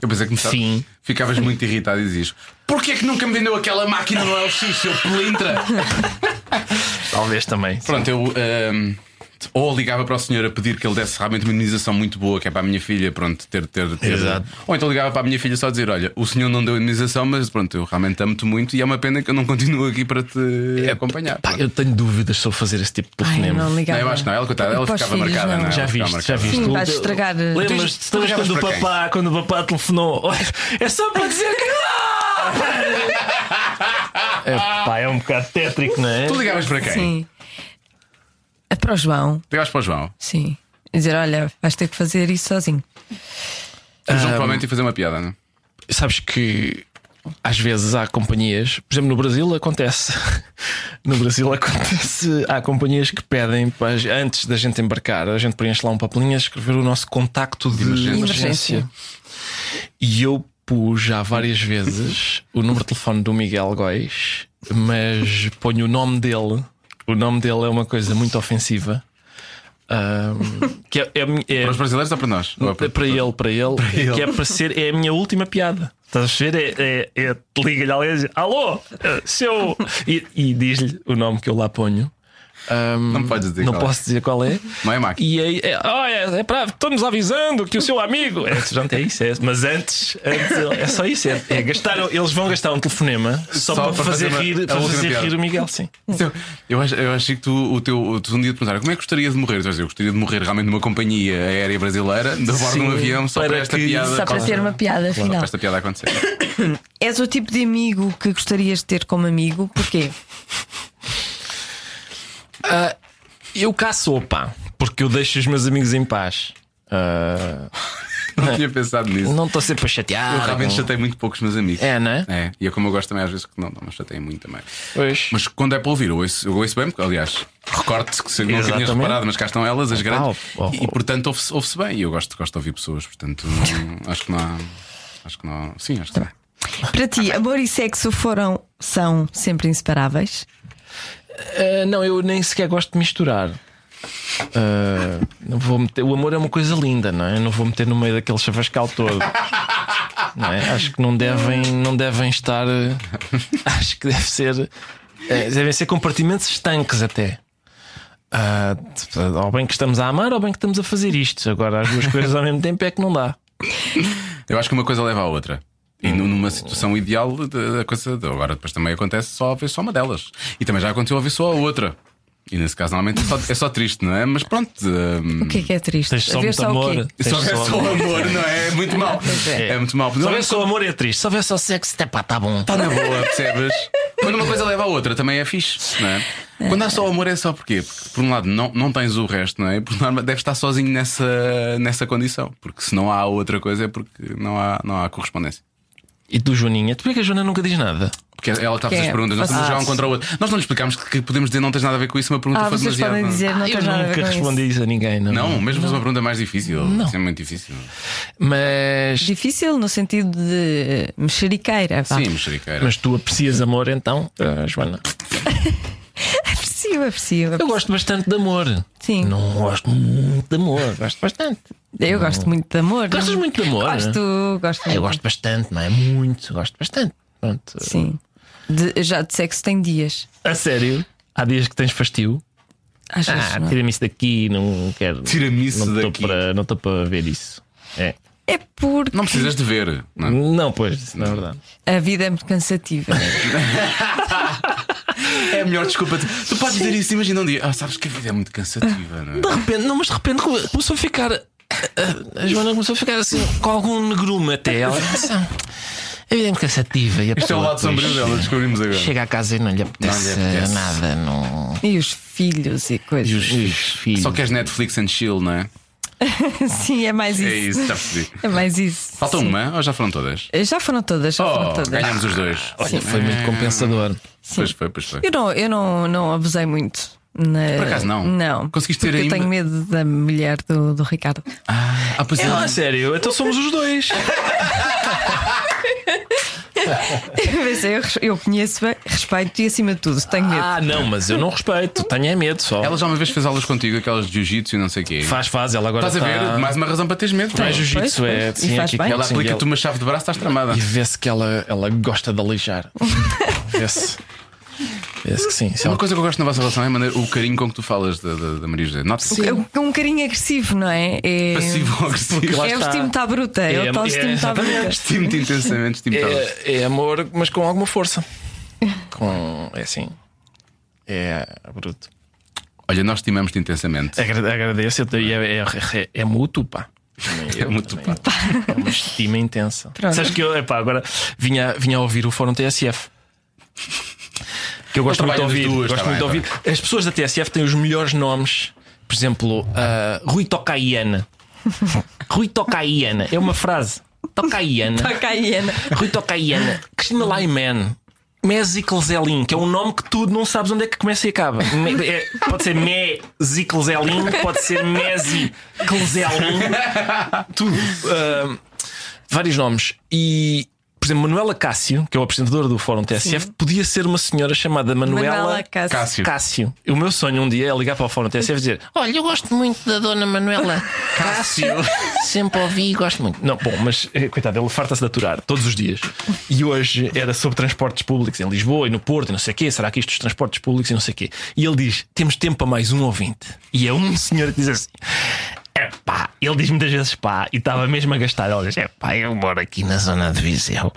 Eu pensei que me Sim. ficavas muito irritado e dizias: Porquê que nunca me vendeu aquela máquina no LX, seu pelintra? Talvez também. Pronto, eu ehm, ou ligava para o senhor a pedir que ele desse realmente uma indenização muito boa, que é para a minha filha, pronto, ter. ter, ter Exato. Ou então ligava para a minha filha só a dizer: Olha, o senhor não deu indenização, mas pronto, eu realmente amo-te muito e é uma pena que eu não continuo aqui para te acompanhar. Pá, eu tenho dúvidas sobre fazer esse tipo de telefonema. não Não, ligava. eu acho que não, ela, coitada, ela ficava filhos, marcada, não. não é? Já Ela ficava viste, já marcada. viste. Sim, O vais estragar, Lembras-te quando o quem? papá, quando o papá telefonou? Olha, é só para dizer que não! é, pá, é um bocado tétrico, não é? Tu ligavas para quem? Sim. É para o João, Ligavas para o João. sim. Dizer, olha, vais ter que fazer isso sozinho. O João provavelmente ia fazer uma piada, não é? Sabes que às vezes há companhias, por exemplo, no Brasil acontece. No Brasil acontece, há companhias que pedem para, antes da gente embarcar, a gente preenche lá um papelinho a escrever o nosso contacto de, emergência. emergência. E eu pus já várias vezes o número de telefone do Miguel Góis, mas ponho o nome dele. O nome dele é uma coisa muito ofensiva. Ahm, que é, é, é- Para os brasileiros ou para nós? Ou para, ele, para ele, que é para ser, é a minha última piada. Estás a ver? É, é, é liga-lhe alguém e diz: Alô, seu. E, e diz-lhe o nome que eu lá ponho. Ahm, Não podes dizer Não qual é. posso dizer qual é. Não é máquina. E aí, é, oh, é, é para, estamos avisando que o seu amigo. É, pronto, é isso. É, mas antes, antes, é só isso. É, é gastar, eles vão gastar um telefonema só, Só para, para fazer, fazer rir, para fazer piada. rir o Miguel, sim. Então, Eu, acho, eu achei que tu, o teu, tu um dia te perguntaram como é que gostarias de morrer? Dizer, eu gostaria de morrer realmente numa companhia aérea brasileira, de bordo de um Sim, avião, só para, para esta que- piada. Só para ter uma piada Só final. para esta piada acontecer. És o tipo de amigo que gostarias de ter como amigo? Porquê? Eu cá sou, pá, porque eu deixo os meus amigos em paz. Ah, Não tinha pensado nisso. não estou sempre a chatear. Eu realmente chatei muito poucos meus amigos. É, não é? E é como eu gosto também às vezes que não, não me chateiem muito também. Pois. Mas quando é para ouvir, eu ouço, eu ouço bem, porque aliás, recorte que se nunca tinhas Exatamente. reparado, mas cá estão elas, as grandes, oh, oh, e, portanto ouve-se ouve-se bem. E eu gosto, gosto de ouvir pessoas, portanto não- acho que não há. Acho que não há- Sim, acho que não. Para ti, amor e sexo foram, são sempre inseparáveis? Ah, não, eu nem sequer gosto de misturar. Ah, não vou meter, o amor é uma coisa linda, não é? Eu não vou meter no meio daquele chavascal todo. Não é? Acho que não devem, não devem estar. eh, Acho que deve ser. eh, devem ser compartimentos estanques até. Ah, ou bem que estamos a amar, ou bem que estamos a fazer isto. Agora, as duas coisas ao mesmo tempo é que não dá. Eu acho que uma coisa leva à outra. E nu- numa situação ideal, de- a coisa. de- Agora, depois também acontece só haver só uma delas. E também já aconteceu haver só a outra. E nesse caso, normalmente é só, é só triste, não é? Mas pronto. hum, O que é que é triste? Tens só A ver muito só o amor. quê? Tens Se houver só só amor. amor, não é? É muito mal. É. É muito mal. Se Não, houver só amor é triste, se houver só sexo, até pá, tá bom. Está na boa, percebes? Quando uma coisa leva à outra também é fixe, não é? Quando há só amor é só porquê? Porque por um lado não, não tens o resto, não é? Por norma deves estar sozinho nessa, nessa condição. Porque se não há outra coisa é porque não há, não há correspondência. E tu, Joaninha? Tu é que a Joana nunca diz nada? Porque ela está a fazer as é? perguntas, nós estamos a jogar um contra o outro. Nós não lhe explicámos que, podemos dizer não tens nada a ver com isso, uma pergunta Ah, foi vocês demasiado. podem dizer, não Ah, eu tens nada a ver nunca com respondi isso. isso a ninguém, não. Não, mesmo fosse uma pergunta mais difícil. Não. Isso é muito difícil. Mas, Difícil no sentido de mexeriqueira. vá. Sim, mexeriqueira. mas tu aprecias amor então, ah, Joana? Aprecio, aprecio. Eu gosto bastante de amor. Sim. Não gosto muito de amor, gosto bastante. Eu gosto muito de amor. Gostas muito de amor? Gosto, gosto Eu gosto bastante, não é? Muito, gosto bastante. Pronto. Sim. De- já de sexo tem dias. A sério? Há dias que tens fastio? Às vezes. Ah, não. tira-me isso daqui, não quero. Tira-me isso não daqui. Para, não estou para ver isso. É. É porque Não precisas de ver. Não. é? Não, pois, isso não é verdade. a vida é muito cansativa. É a melhor desculpa. Tu podes dizer isso, imagina um dia. Ah, sabes que a vida é muito cansativa, não é? De repente, não, mas de repente come- começou a ficar. A, Joana começou a ficar assim, com algum negrume até. Ela disse, "Ah, A vida é muito cansativa. E a Isto é o lado sombrio dela, descobrimos agora. Chega a casa e não lhe apetece, Não lhe apetece. nada. Não... e os filhos e coisas. E os filhos. filhos. Só queres Netflix and chill, não é? Sim, é mais isso. É isso, já percebi. É mais isso. Falta Sim. uma ou já foram todas? Já foram todas, já foram Oh, todas. ganhamos os dois. Olha, foi muito compensador. Pois foi, pois foi. Eu não, eu não, não abusei muito. Na... Por acaso não? Não. Conseguiste ter ainda- Eu tenho medo da mulher do, do Ricardo. Ah, pois é. É, a sério, então somos os dois. Mas eu, eu conheço, bem, respeito e acima de tudo tenho medo. Ah, não, mas eu não respeito, tenho é medo só. Ela já uma vez fez aulas contigo, aquelas de jiu-jitsu e não sei o quê. Faz, faz, ela agora Estás a ver? Mais uma razão para teres medo. Mais Ela jiu-jitsu Pois, é pois. E faz aqui- bem. ela aplica-te ela- uma chave de braço, estás tramada. E vê-se que ela, ela gosta de aleijar. Vê-se. Vê-se que sim. Uma ela- coisa que eu gosto na vossa relação é a maneira- o carinho com que tu falas da, da, da Maria José. Nota-se É um, um carinho agressivo, não é? É, passivo ou agressivo. é o está. estimo está bruta. É, É, o tal é, estimo está exatamente. bruta. Estimo-te intensamente, estimo-te. é, é amor, mas com alguma força. Com. É assim. É bruto. Olha, nós estimamos-te intensamente. Agra- Agradeço e é, é, é, é mútuo, pá. É mútuo, pá. É uma estima intensa. Pronto. Sabes que eu, epá, agora vinha, vinha a ouvir o Fórum TSF. Que eu gosto muito de ouvir. duas, gosto tá muito bem, ouvir. As pessoas da TSF têm os melhores nomes. Por exemplo, ah, Rui Tocaiana. Rui Tocaiana. É uma frase. Tocaiana. Toca aí, Ana. Rui Tocaiana. Cristina Laiman. Messi Zelin, que é um nome que tu não sabes onde é que começa e acaba. Me- é- pode ser Messi Zelin, pode ser Messi Zelin, tudo. Ah, vários nomes. E, exemplo, Manuela Cássio, que é o apresentador do Fórum TSF, podia ser uma senhora chamada Manuela, Manuela Cássio. Cássio. Cássio. O meu sonho um dia é ligar para o Fórum TSF e dizer: Olha, eu gosto muito da dona Manuela Cássio. Sempre ouvi e gosto muito. Não, bom, mas eh, coitado, ele farta-se de aturar todos os dias. E hoje era sobre transportes públicos em Lisboa e no Porto e não sei o quê. Será que isto dos transportes públicos e não sei o quê? E ele diz: Temos tempo para mais um ouvinte. E é um senhor que diz assim. É pá, ele diz muitas vezes pá e estava mesmo a gastar. Olha, é pá, eu moro aqui na zona de Viseu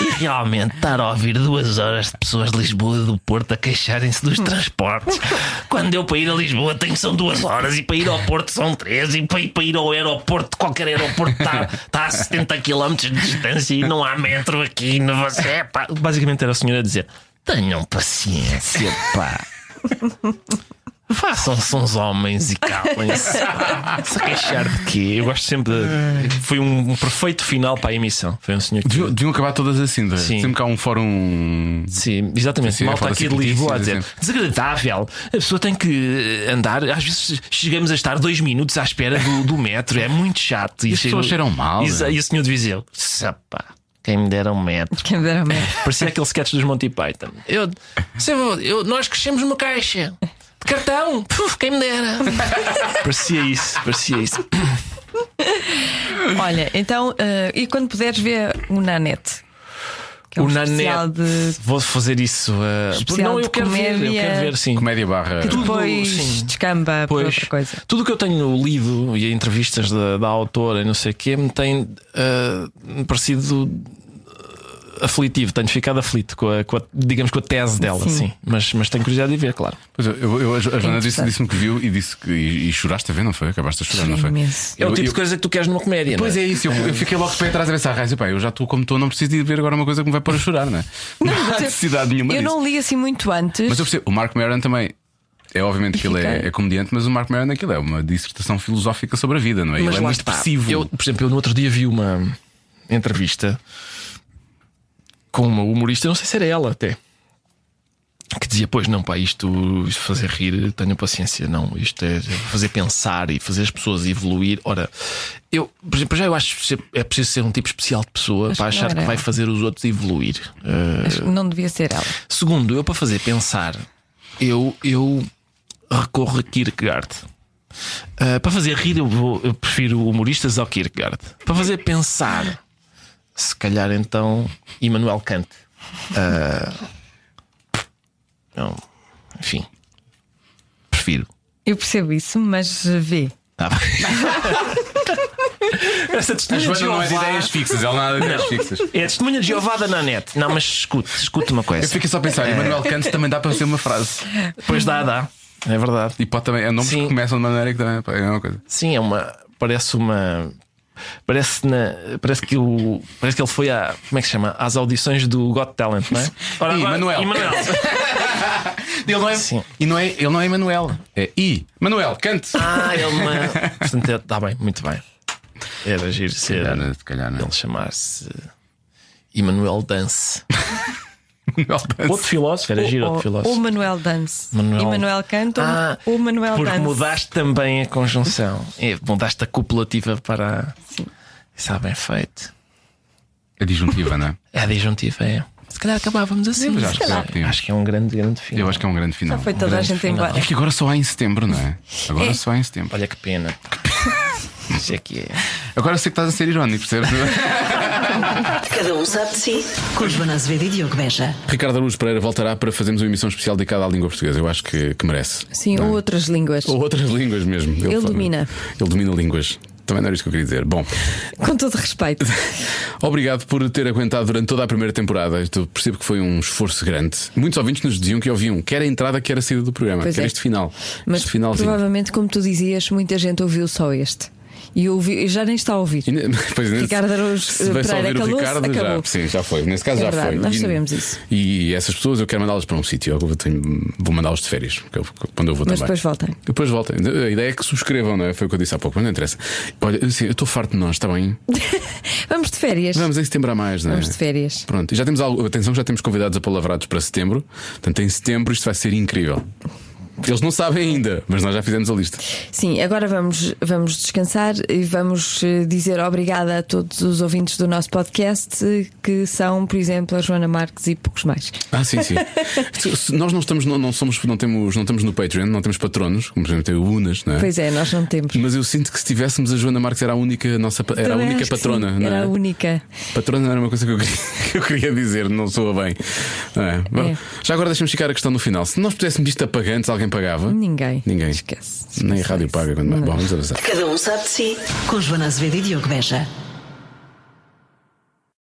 e realmente estar a ouvir duas horas de pessoas de Lisboa e do Porto a queixarem-se dos transportes. Quando eu para ir a Lisboa tenho são duas horas e para ir ao Porto são três e para ir, para ir ao aeroporto, qualquer aeroporto está, está a 70 km de distância e não há metro aqui. Não você, é pá. Basicamente era a senhora a dizer: tenham paciência, pá. Façam-se uns homens e calem-se. Se queixar de quê? Eu gosto sempre de. Foi um, um perfeito final para a emissão. Foi um senhor que. Deviam, deviam acabar todas assim, não é? Sim. sempre que há um fórum. Sim, exatamente. Sim, Malta fala aqui de Lisboa a dizer desagradável. A pessoa tem que andar. Às vezes chegamos a estar dois minutos à espera do, do metro. É muito chato. E as pessoas cheiram mal, E, né? e o senhor de Viseu. Sapa, quem me dera um metro. Quem me dera medo. Parecia aquele sketch dos Monty Python. Eu, lá, eu, nós crescemos numa caixa de cartão. Puf, quem me dera. parecia isso, parecia isso. Olha, então, eh, e quando puderes ver o Nanete? Que é um o Nanete. de Vou fazer isso. uh, não, eu quero ver, eu comédia. quero ver, sim. Comédia barra. que depois sim. descamba por Pois, outra coisa. tudo o que eu tenho lido e entrevistas da, da autora e não sei o quê me tem ah, parecido aflitivo. Tenho ficado aflito com a, com a- digamos, com a tese dela, Sim. sim. Mas, mas tenho curiosidade de ver, claro. Pois eu, eu- eu- a Joana disse- interessante. disse-me que viu e disse que. E, e choraste a ver, não foi? Acabaste a chorar, não foi? Imenso. É o Eu- tipo eu- de coisa que tu queres numa comédia. Pois não é isso, eu, eu fiquei logo de pé atrás a pensar, Raiz, pá, eu já estou como estou, não preciso de ir ver agora uma coisa que me vai pôr a chorar, não é? Não, há mas eu- necessidade nenhuma Eu disso. não li assim muito antes. Mas eu percebo, o Mark Maron também. É obviamente que ele é, é comediante, mas o Mark Maron aquilo é uma dissertação filosófica sobre a vida, não é? Mas ele é muito está. expressivo. Eu, por exemplo, eu no outro dia vi uma entrevista com uma humorista, não sei se era ela até. Que dizia, pois não, pá, isto, isto fazer rir, tenho paciência, não, isto é fazer pensar e fazer as pessoas evoluir. Ora, eu, por exemplo, já eu acho que é preciso ser um tipo especial de pessoa Acho para que achar que era vai fazer os outros evoluir. Uh, Acho que não devia ser ela. Segundo, eu para fazer pensar, eu, eu recorro a Kierkegaard. Uh, para fazer rir, eu, vou, eu prefiro humoristas ao Kierkegaard. Para fazer pensar, se calhar então Immanuel Kant. Uh, não, enfim, prefiro. Eu percebo isso, mas vê. Tá bem. Essa A testemunha de Joana não é de ideias fixas, ela não é de ideias fixas. É a testemunha de Jeová da Nanete. Não, mas escute, escute uma coisa. Eu fico só a pensar, Emmanuel Kant também dá para ser uma frase. Pois dá, dá. É verdade. E pode também, é nomes Sim. que começam de maneira que também é uma coisa. Sim, é uma. Parece uma. Parece, na, parece, que o, parece que ele foi a. Como é que se chama? Às audições do Got Talent, não é? Ora, agora- Manuel. Emanuel. Ele não é, Sim. e não é, ele não é Emanuel, é I. Manuel Kant. Ah, ele não é. Portanto, está bem, muito bem. Era giro ser. calhar não, se calhar não. Ele chamar-se. Emanuel Dance. Manuel Kant. Outro filósofo, era giro outro Ou, ou filósofo. Manuel Dance. Manuel- E Manuel Canto Ah, ou Manuel porque Dance. mudaste também a conjunção. É, mudaste a copulativa para. a- Isso está bem feito. É disjuntiva, não é? É a disjuntiva, é. Se calhar acabávamos assim. Mas acho que sim. acho que é um grande, grande filme. Eu acho que é um grande final. Foi toda a grande gente final. embora. É que agora só há em setembro, não é? Agora É. só há em setembro. Olha que pena. Isso é que é. Agora sei que estás a ser irónico, percebes? Cada um sabe de si. Com Joana Azevedo e Diogo Beja. Ricardo Araújo Pereira voltará para fazermos uma emissão especial dedicada à língua portuguesa. Eu acho que, que merece. Sim, ou outras línguas. Ou outras línguas mesmo. Ele fala- domina. Ele domina línguas. Também não era isso que eu queria dizer. Bom, Com todo respeito. obrigado por ter aguentado durante toda a primeira temporada. Eu percebo que foi um esforço grande. Muitos ouvintes nos diziam que ouviam quer a entrada, quer a saída do programa, Pois quer é. este final. Mas este finalzinho. provavelmente, como tu dizias, muita gente ouviu só este. E ouvi, já nem está a ouvir. Pois, nesse- Ricardo Araújo se vai só Pereira ouvir o calou-se, Ricardo, já, sim, já foi. Nesse caso É já verdade, foi. nós E- sabemos isso. E essas pessoas eu quero mandá-las para um sítio. Eu tenho- vou mandá-las de férias, quando eu vou Mas também. depois voltem. Depois voltem. A ideia é que subscrevam, não é? Foi o que eu disse há pouco, mas não interessa. Olha, assim, eu estou farto de nós, está bem? Vamos de férias. Vamos em setembro a mais, não é? Vamos de férias. Pronto, e já temos algo, atenção, já temos convidados apalavrados para setembro. Portanto, em setembro isto vai ser incrível. Eles não sabem ainda, mas nós já fizemos a lista. Sim, agora vamos, vamos descansar e vamos eh, dizer obrigada a todos os ouvintes do nosso podcast, que são, por exemplo, a Joana Marques e poucos mais. Ah, sim, sim. Nós não estamos, não, não somos, não temos, não estamos no Patreon, não temos patronos, como por exemplo tem o Unas, não é? Pois é, nós não temos. Mas eu sinto que se tivéssemos a Joana Marques era a única, nossa, era a única patrona, sim, Era é? a única. Patrona não era uma coisa que eu queria, que eu queria dizer, não soa bem. É? Bom, Já agora deixamos ficar a questão no final. Se nós pudéssemos isto a pagantes, alguém pagava? Ninguém. Ninguém. Esquece. Nem a rádio paga. Quando... Bom, vamos avançar. Cada um sabe de si. Com Joana Azevedo e Diogo Beja.